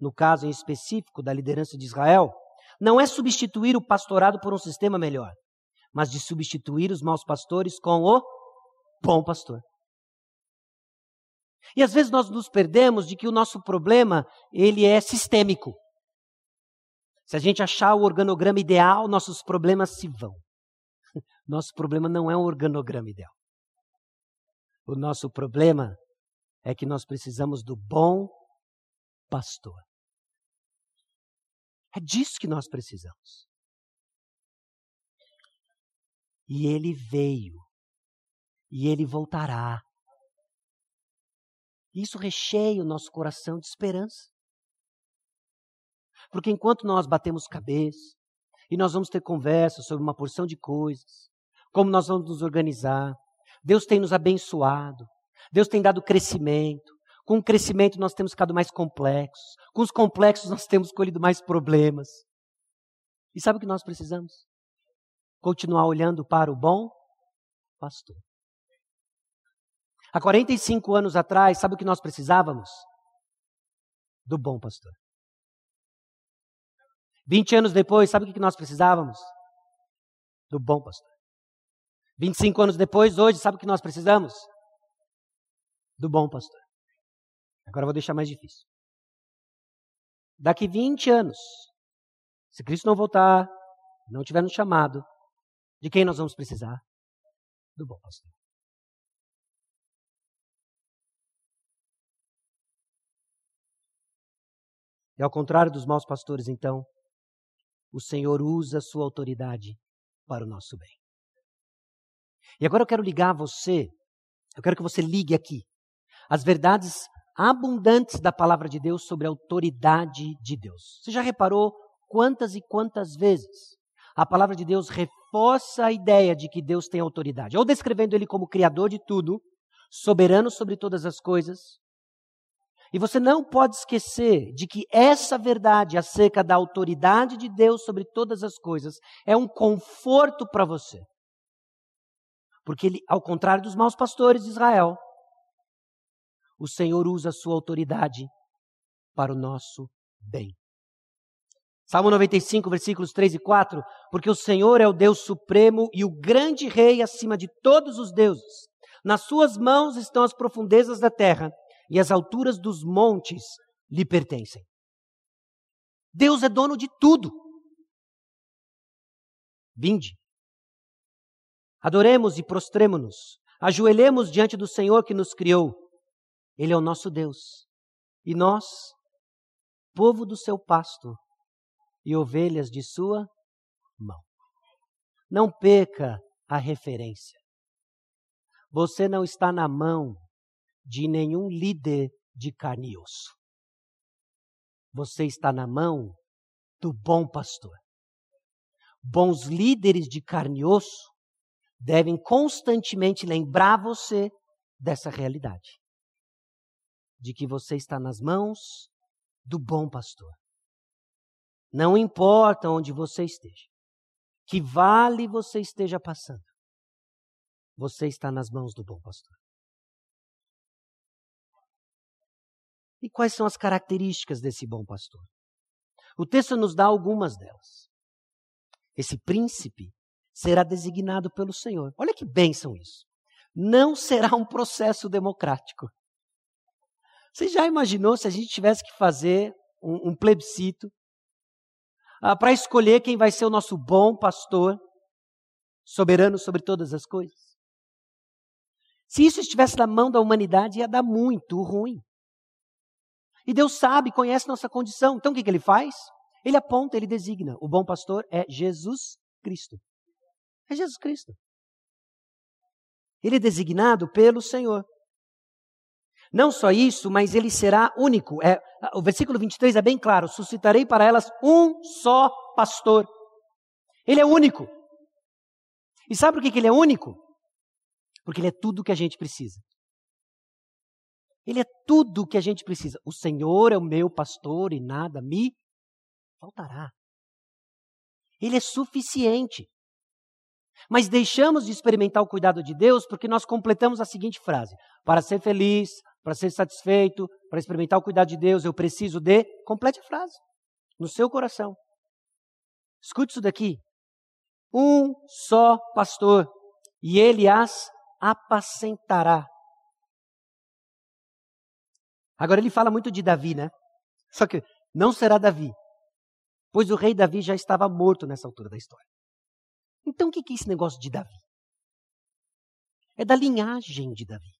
no caso em específico da liderança de Israel, não é substituir o pastorado por um sistema melhor, mas de substituir os maus pastores com o bom pastor. E às vezes nós nos perdemos de que o nosso problema, ele é sistêmico. Se a gente achar o organograma ideal, nossos problemas se vão. Nosso problema não é um organograma ideal. O nosso problema é que nós precisamos do bom pastor. É disso que nós precisamos. E ele veio. E ele voltará. Isso recheia o nosso coração de esperança. Porque enquanto nós batemos cabeça, e nós vamos ter conversas sobre uma porção de coisas, como nós vamos nos organizar, Deus tem nos abençoado, Deus tem dado crescimento. Com o crescimento nós temos ficado mais complexos. Com os complexos nós temos colhido mais problemas. E sabe o que nós precisamos? Continuar olhando para o bom pastor. Há 45 anos atrás, sabe o que nós precisávamos? Do bom pastor. 20 anos depois, sabe o que nós precisávamos? Do bom pastor. 25 anos depois, hoje, sabe o que nós precisamos? Do bom pastor. Agora eu vou deixar mais difícil. Daqui 20 anos, se Cristo não voltar, não tiver nos chamado, de quem nós vamos precisar? Do bom pastor. E ao contrário dos maus pastores, então, o Senhor usa a sua autoridade para o nosso bem. E agora eu quero ligar você, eu quero que você ligue aqui as verdades abundantes da palavra de Deus sobre a autoridade de Deus. Você já reparou quantas e quantas vezes a palavra de Deus reforça a ideia de que Deus tem autoridade? Ou descrevendo ele como criador de tudo, soberano sobre todas as coisas. E você não pode esquecer de que essa verdade acerca da autoridade de Deus sobre todas as coisas é um conforto para você. Porque ele, ao contrário dos maus pastores de Israel, o Senhor usa a sua autoridade para o nosso bem. Salmo 95, versículos 3 e 4, porque o Senhor é o Deus supremo e o grande rei acima de todos os deuses. Nas suas mãos estão as profundezas da terra e as alturas dos montes lhe pertencem. Deus é dono de tudo. Vinde. Adoremos e prostremo-nos. Ajoelhemos diante do Senhor que nos criou. Ele é o nosso Deus. E nós, povo do seu pasto e ovelhas de sua mão. Não perca a referência. Você não está na mão de nenhum líder de carne e osso. Você está na mão do bom pastor. Bons líderes de carne e osso devem constantemente lembrar você dessa realidade de que você está nas mãos do bom pastor. Não importa onde você esteja, que vale você esteja passando, você está nas mãos do bom pastor. E quais são as características desse bom pastor? O texto nos dá algumas delas. Esse príncipe será designado pelo Senhor. Olha que bênção isso. Não será um processo democrático. Você já imaginou se a gente tivesse que fazer um, um plebiscito ah, para escolher quem vai ser o nosso bom pastor, soberano sobre todas as coisas? Se isso estivesse na mão da humanidade, ia dar muito ruim. E Deus sabe, conhece nossa condição. Então o que, que ele faz? Ele aponta, ele designa. O bom pastor é Jesus Cristo. É Jesus Cristo. Ele é designado pelo Senhor. Não só isso, mas ele será único. É, o versículo 23 é bem claro: suscitarei para elas um só pastor. Ele é único. E sabe por que ele é único? Porque ele é tudo o que a gente precisa. Ele é tudo o que a gente precisa. O Senhor é o meu pastor e nada me faltará. Ele é suficiente. Mas deixamos de experimentar o cuidado de Deus porque nós completamos a seguinte frase: para ser feliz, para ser satisfeito, para experimentar o cuidado de Deus, eu preciso de. Complete a frase. No seu coração. Escute isso daqui. Um só pastor, e ele as apacentará. Agora ele fala muito de Davi, né? Só que não será Davi, pois o rei Davi já estava morto nessa altura da história. Então o que é esse negócio de Davi? É da linhagem de Davi.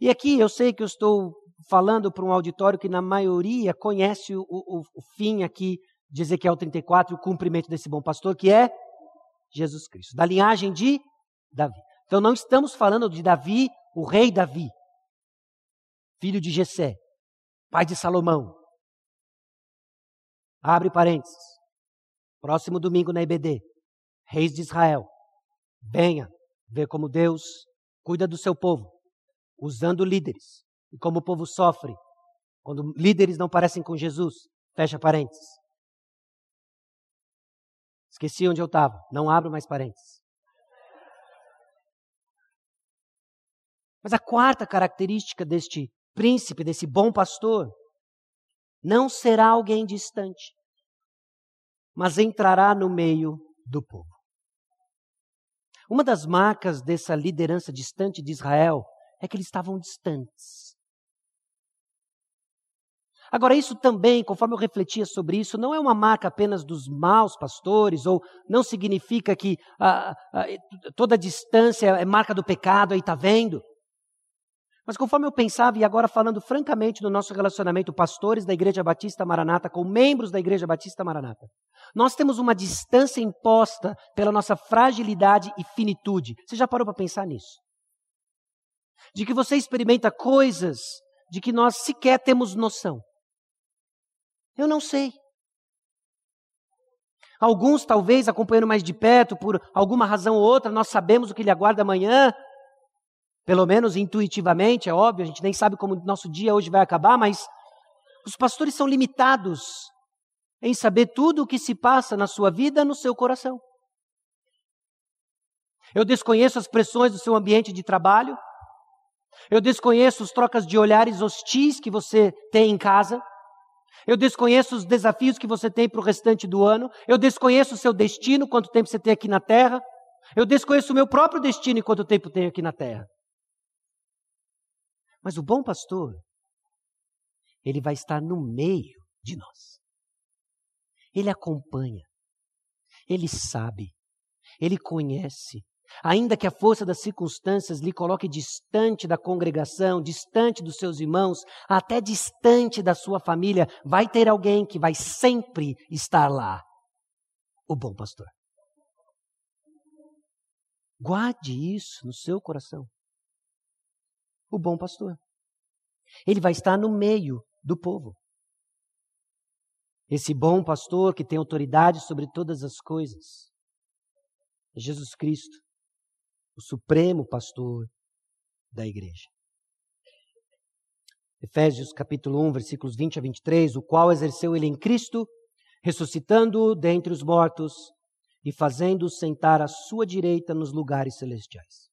E aqui eu sei que eu estou falando para um auditório que na maioria conhece o, o, o fim aqui de Ezequiel 34 e o cumprimento desse bom pastor, que é Jesus Cristo, da linhagem de Davi. Então não estamos falando de Davi, o rei Davi, filho de Jessé, pai de Salomão. Abre parênteses. Próximo domingo na IBD, reis de Israel. Venha ver como Deus cuida do seu povo usando líderes. E como o povo sofre quando líderes não parecem com Jesus. Fecha parênteses. Esqueci onde eu estava. Não abro mais parênteses. Mas a quarta característica deste príncipe, desse bom pastor, não será alguém distante, mas entrará no meio do povo. Uma das marcas dessa liderança distante de Israel é que eles estavam distantes. Agora, isso também, conforme eu refletia sobre isso, não é uma marca apenas dos maus pastores, ou não significa que ah, ah, toda distância é marca do pecado, aí está vendo. Mas conforme eu pensava, e agora falando francamente do nosso relacionamento, pastores da Igreja Batista Maranata com membros da Igreja Batista Maranata, nós temos uma distância imposta pela nossa fragilidade e finitude. Você já parou para pensar nisso? De que você experimenta coisas de que nós sequer temos noção. Eu não sei. Alguns, talvez, acompanhando mais de perto, por alguma razão ou outra, nós sabemos o que lhe aguarda amanhã, pelo menos intuitivamente, é óbvio, a gente nem sabe como o nosso dia hoje vai acabar, mas os pastores são limitados em saber tudo o que se passa na sua vida, no seu coração. Eu desconheço as pressões do seu ambiente de trabalho, eu desconheço as trocas de olhares hostis que você tem em casa, eu desconheço os desafios que você tem para o restante do ano, eu desconheço o seu destino, quanto tempo você tem aqui na terra, eu desconheço o meu próprio destino e quanto tempo tenho aqui na terra. Mas o bom pastor, ele vai estar no meio de nós. Ele acompanha, ele sabe, ele conhece. Ainda que a força das circunstâncias lhe coloque distante da congregação, distante dos seus irmãos, até distante da sua família, vai ter alguém que vai sempre estar lá. O bom pastor. Guarde isso no seu coração o bom pastor. Ele vai estar no meio do povo. Esse bom pastor que tem autoridade sobre todas as coisas é Jesus Cristo, o supremo pastor da igreja. Efésios capítulo 1, versículos 20 a 23, o qual exerceu ele em Cristo, ressuscitando-o dentre os mortos e fazendo-o sentar à sua direita nos lugares celestiais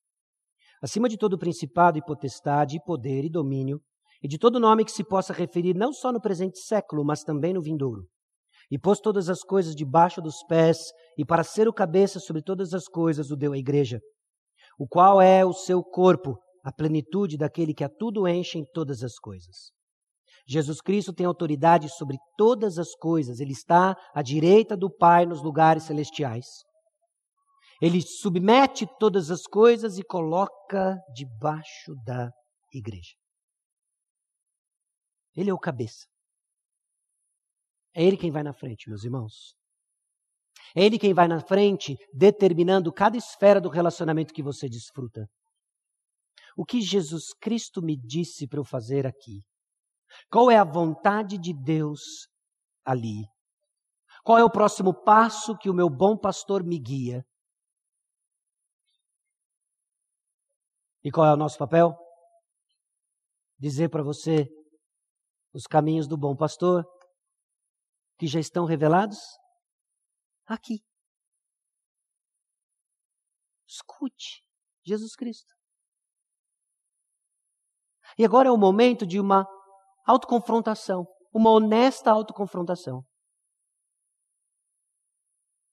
acima de todo principado e potestade, e poder e domínio, e de todo nome que se possa referir não só no presente século, mas também no vindouro. E pôs todas as coisas debaixo dos pés, e para ser o cabeça sobre todas as coisas o deu à igreja, o qual é o seu corpo, a plenitude daquele que a tudo enche em todas as coisas. Jesus Cristo tem autoridade sobre todas as coisas, ele está à direita do Pai nos lugares celestiais. Ele submete todas as coisas e coloca debaixo da igreja. Ele é o cabeça. É ele quem vai na frente, meus irmãos. É ele quem vai na frente, determinando cada esfera do relacionamento que você desfruta. O que Jesus Cristo me disse para eu fazer aqui? Qual é a vontade de Deus ali? Qual é o próximo passo que o meu bom pastor me guia? E qual é o nosso papel? Dizer para você os caminhos do bom pastor que já estão revelados aqui. Escute Jesus Cristo. E agora é o momento de uma autoconfrontação, uma honesta autoconfrontação.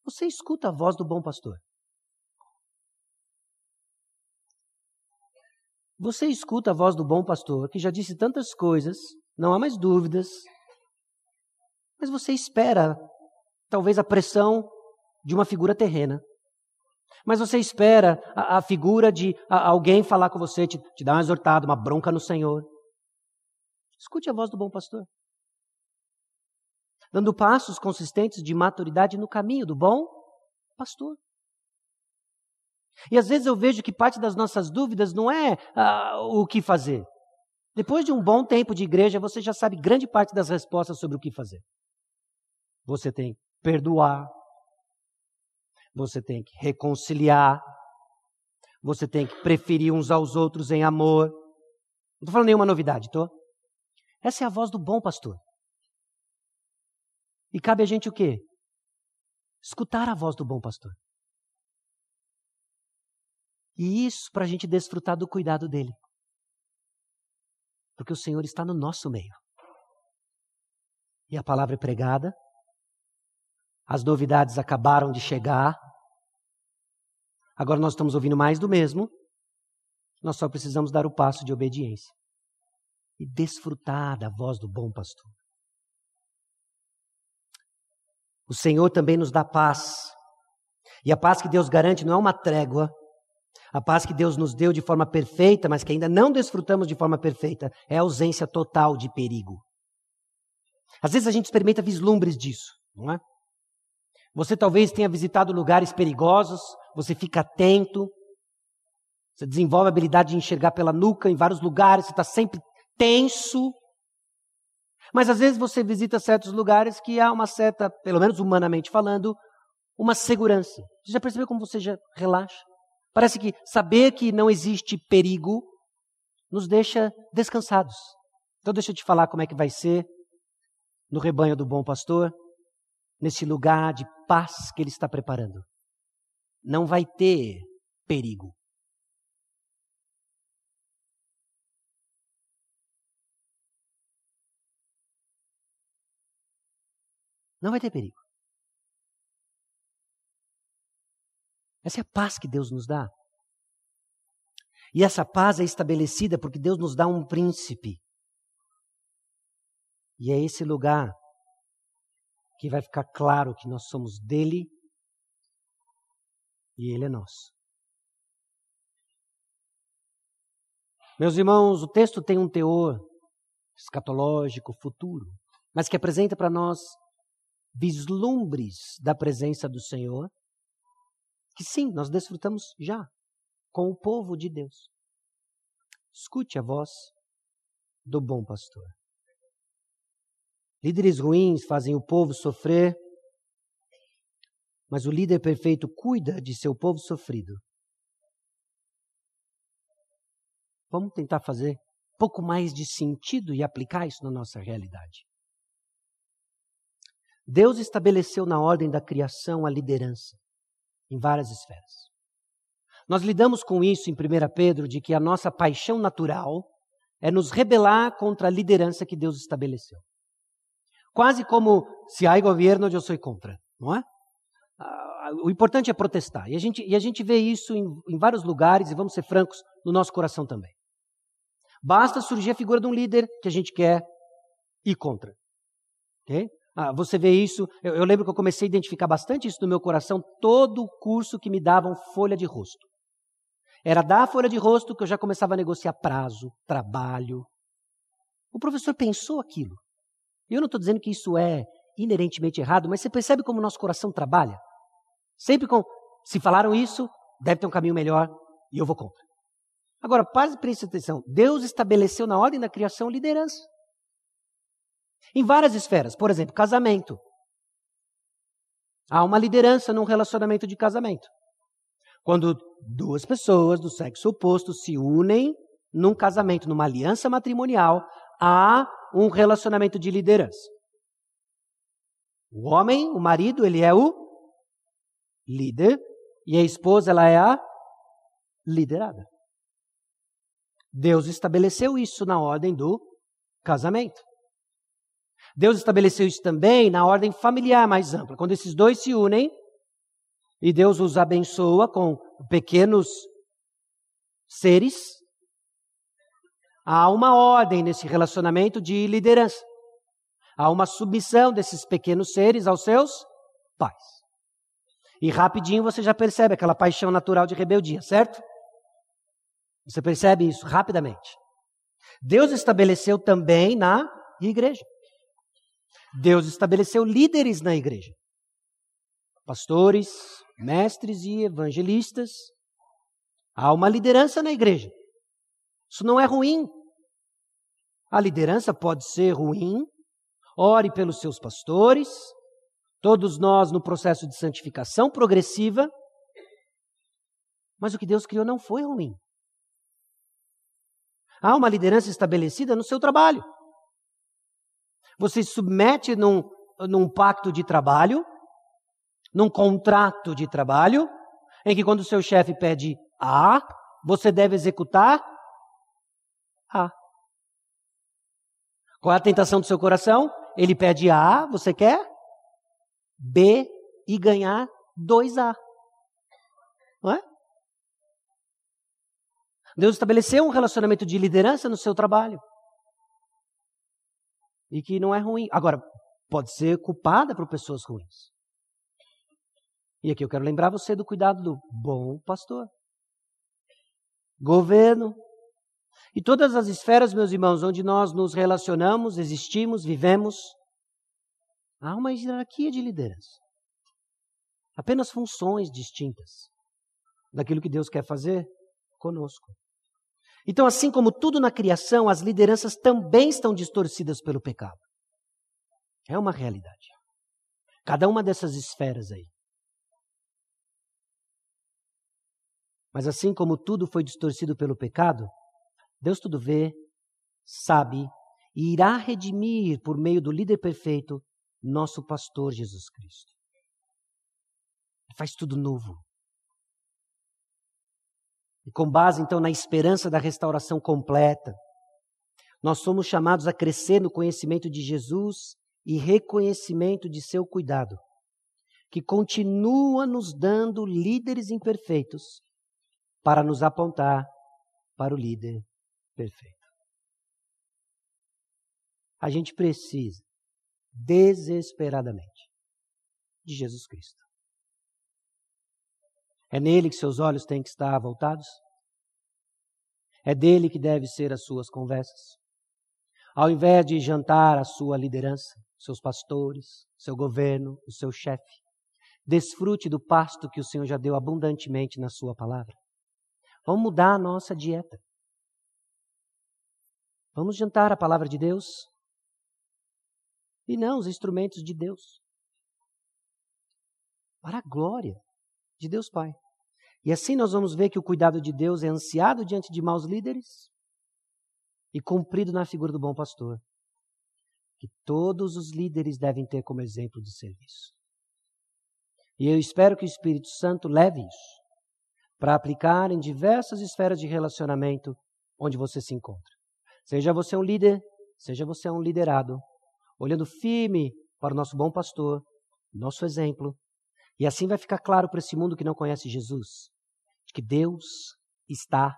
Você escuta a voz do bom pastor? Você escuta a voz do bom pastor, que já disse tantas coisas, não há mais dúvidas, mas você espera, talvez, a pressão de uma figura terrena. Mas você espera a, a figura de a, alguém falar com você, te, te dar uma exortada, uma bronca no Senhor. Escute a voz do bom pastor. Dando passos consistentes de maturidade no caminho do bom pastor. E às vezes eu vejo que parte das nossas dúvidas não é ah, o que fazer. Depois de um bom tempo de igreja, você já sabe grande parte das respostas sobre o que fazer. Você tem que perdoar, você tem que reconciliar, você tem que preferir uns aos outros em amor. Não estou falando nenhuma novidade, estou? Essa é a voz do bom pastor. E cabe a gente o quê? Escutar a voz do bom pastor. E isso para a gente desfrutar do cuidado dele. Porque o Senhor está no nosso meio. E a palavra é pregada, as novidades acabaram de chegar, agora nós estamos ouvindo mais do mesmo, nós só precisamos dar o passo de obediência e desfrutar da voz do bom pastor. O Senhor também nos dá paz. E a paz que Deus garante não é uma trégua, A paz que Deus nos deu de forma perfeita, mas que ainda não desfrutamos de forma perfeita, é a ausência total de perigo. Às vezes a gente experimenta vislumbres disso, não é? Você talvez tenha visitado lugares perigosos, você fica atento, você desenvolve a habilidade de enxergar pela nuca em vários lugares, você está sempre tenso. Mas às vezes você visita certos lugares que há uma certa, pelo menos humanamente falando, uma segurança. Você já percebeu como você já relaxa? Parece que saber que não existe perigo nos deixa descansados. Então deixa eu te falar como é que vai ser no rebanho do bom pastor, nesse lugar de paz que ele está preparando. Não vai ter perigo. Não vai ter perigo. Essa é a paz que Deus nos dá. E essa paz é estabelecida porque Deus nos dá um príncipe. E é esse lugar que vai ficar claro que nós somos dele e ele é nosso. Meus irmãos, o texto tem um teor escatológico, futuro, mas que apresenta para nós vislumbres da presença do Senhor que sim, nós desfrutamos já com o povo de Deus. Escute a voz do bom pastor. Líderes ruins fazem o povo sofrer, mas o líder perfeito cuida de seu povo sofrido. Vamos tentar fazer um pouco mais de sentido e aplicar isso na nossa realidade. Deus estabeleceu na ordem da criação a liderança em várias esferas. Nós lidamos com isso em 1 Pedro, de que a nossa paixão natural é nos rebelar contra a liderança que Deus estabeleceu. Quase como se há governo, eu sou contra, não é? Ah, o importante é protestar. E a gente, e a gente vê isso em, em vários lugares, e vamos ser francos, no nosso coração também. Basta surgir a figura de um líder que a gente quer ir contra. Okay? Ah, você vê isso, eu, eu, lembro que eu comecei a identificar bastante isso no meu coração, todo o curso que me davam folha de rosto. Era da folha de rosto que eu já começava a negociar prazo, trabalho. O professor pensou aquilo. Eu não estou dizendo que isso é inerentemente errado, mas você percebe como o nosso coração trabalha? Sempre com, se falaram isso, deve ter um caminho melhor e eu vou contra. Agora, preste atenção. Deus estabeleceu na ordem da criação liderança. Em várias esferas, por exemplo, casamento. Há uma liderança num relacionamento de casamento. Quando duas pessoas do sexo oposto se unem num casamento, numa aliança matrimonial, há um relacionamento de liderança. O homem, o marido, ele é o líder e a esposa, ela é a liderada. Deus estabeleceu isso na ordem do casamento. Deus estabeleceu isso também na ordem familiar mais ampla. Quando esses dois se unem e Deus os abençoa com pequenos seres, há uma ordem nesse relacionamento de liderança. Há uma submissão desses pequenos seres aos seus pais. E rapidinho você já percebe aquela paixão natural de rebeldia, certo? Você percebe isso rapidamente. Deus estabeleceu também na igreja. Deus estabeleceu líderes na igreja. Pastores, mestres e evangelistas. Há uma liderança na igreja. Isso não é ruim. A liderança pode ser ruim. Ore pelos seus pastores. Todos nós no processo de santificação progressiva. Mas o que Deus criou não foi ruim. Há uma liderança estabelecida no seu trabalho. Você se submete num, num pacto de trabalho, num contrato de trabalho, em que quando o seu chefe pede A, você deve executar A. Qual é a tentação do seu coração? Ele pede A, você quer B e ganhar 2A. Não é? Deus estabeleceu um relacionamento de liderança no seu trabalho e que não é ruim. Agora, pode ser culpada por pessoas ruins. E aqui eu quero lembrar você do cuidado do bom pastor. governo e todas as esferas, meus irmãos, onde nós nos relacionamos, existimos, vivemos, há uma hierarquia de liderança. Apenas funções distintas daquilo que Deus quer fazer conosco. Então, assim como tudo na criação, as lideranças também estão distorcidas pelo pecado. É uma realidade. Cada uma dessas esferas aí. Mas assim como tudo foi distorcido pelo pecado, Deus tudo vê, sabe e irá redimir por meio do líder perfeito, nosso pastor Jesus Cristo. Ele faz tudo novo. E com base então na esperança da restauração completa, nós somos chamados a crescer no conhecimento de Jesus e reconhecimento de seu cuidado, que continua nos dando líderes imperfeitos para nos apontar para o líder perfeito. A gente precisa desesperadamente de Jesus Cristo. É nele que seus olhos têm que estar voltados? É dele que deve ser as suas conversas? Ao invés de jantar a sua liderança, seus pastores, seu governo, o seu chefe, desfrute do pasto que o Senhor já deu abundantemente na sua palavra. Vamos mudar a nossa dieta. Vamos jantar a palavra de Deus e não os instrumentos de Deus. Para a glória de Deus Pai. E assim nós vamos ver que o cuidado de Deus é ansiado diante de maus líderes e cumprido na figura do bom pastor, que todos os líderes devem ter como exemplo de serviço. E eu espero que o Espírito Santo leve isso para aplicar em diversas esferas de relacionamento onde você se encontra. Seja você um líder, seja você um liderado, olhando firme para o nosso bom pastor, nosso exemplo, e assim vai ficar claro para esse mundo que não conhece Jesus, que Deus está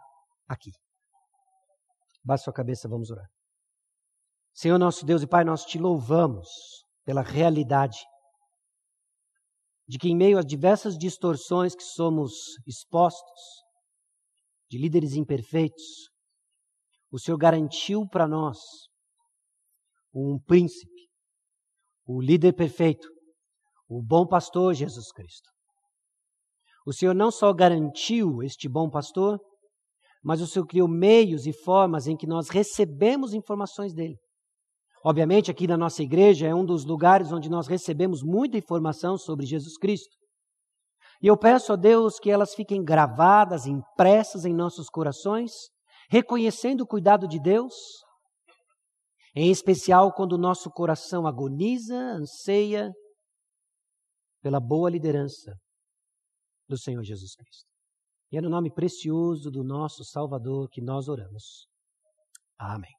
aqui. Baixe sua cabeça, vamos orar. Senhor nosso Deus e Pai, nós te louvamos pela realidade de que, em meio às diversas distorções que somos expostos, de líderes imperfeitos, o Senhor garantiu para nós um príncipe, o líder perfeito, o bom pastor Jesus Cristo. O Senhor não só garantiu este bom pastor, mas o Senhor criou meios e formas em que nós recebemos informações dele. Obviamente, aqui na nossa igreja é um dos lugares onde nós recebemos muita informação sobre Jesus Cristo. E eu peço a Deus que elas fiquem gravadas, impressas em nossos corações, reconhecendo o cuidado de Deus, em especial quando o nosso coração agoniza, anseia pela boa liderança do Senhor Jesus Cristo. E é no nome precioso do nosso Salvador que nós oramos. Amém.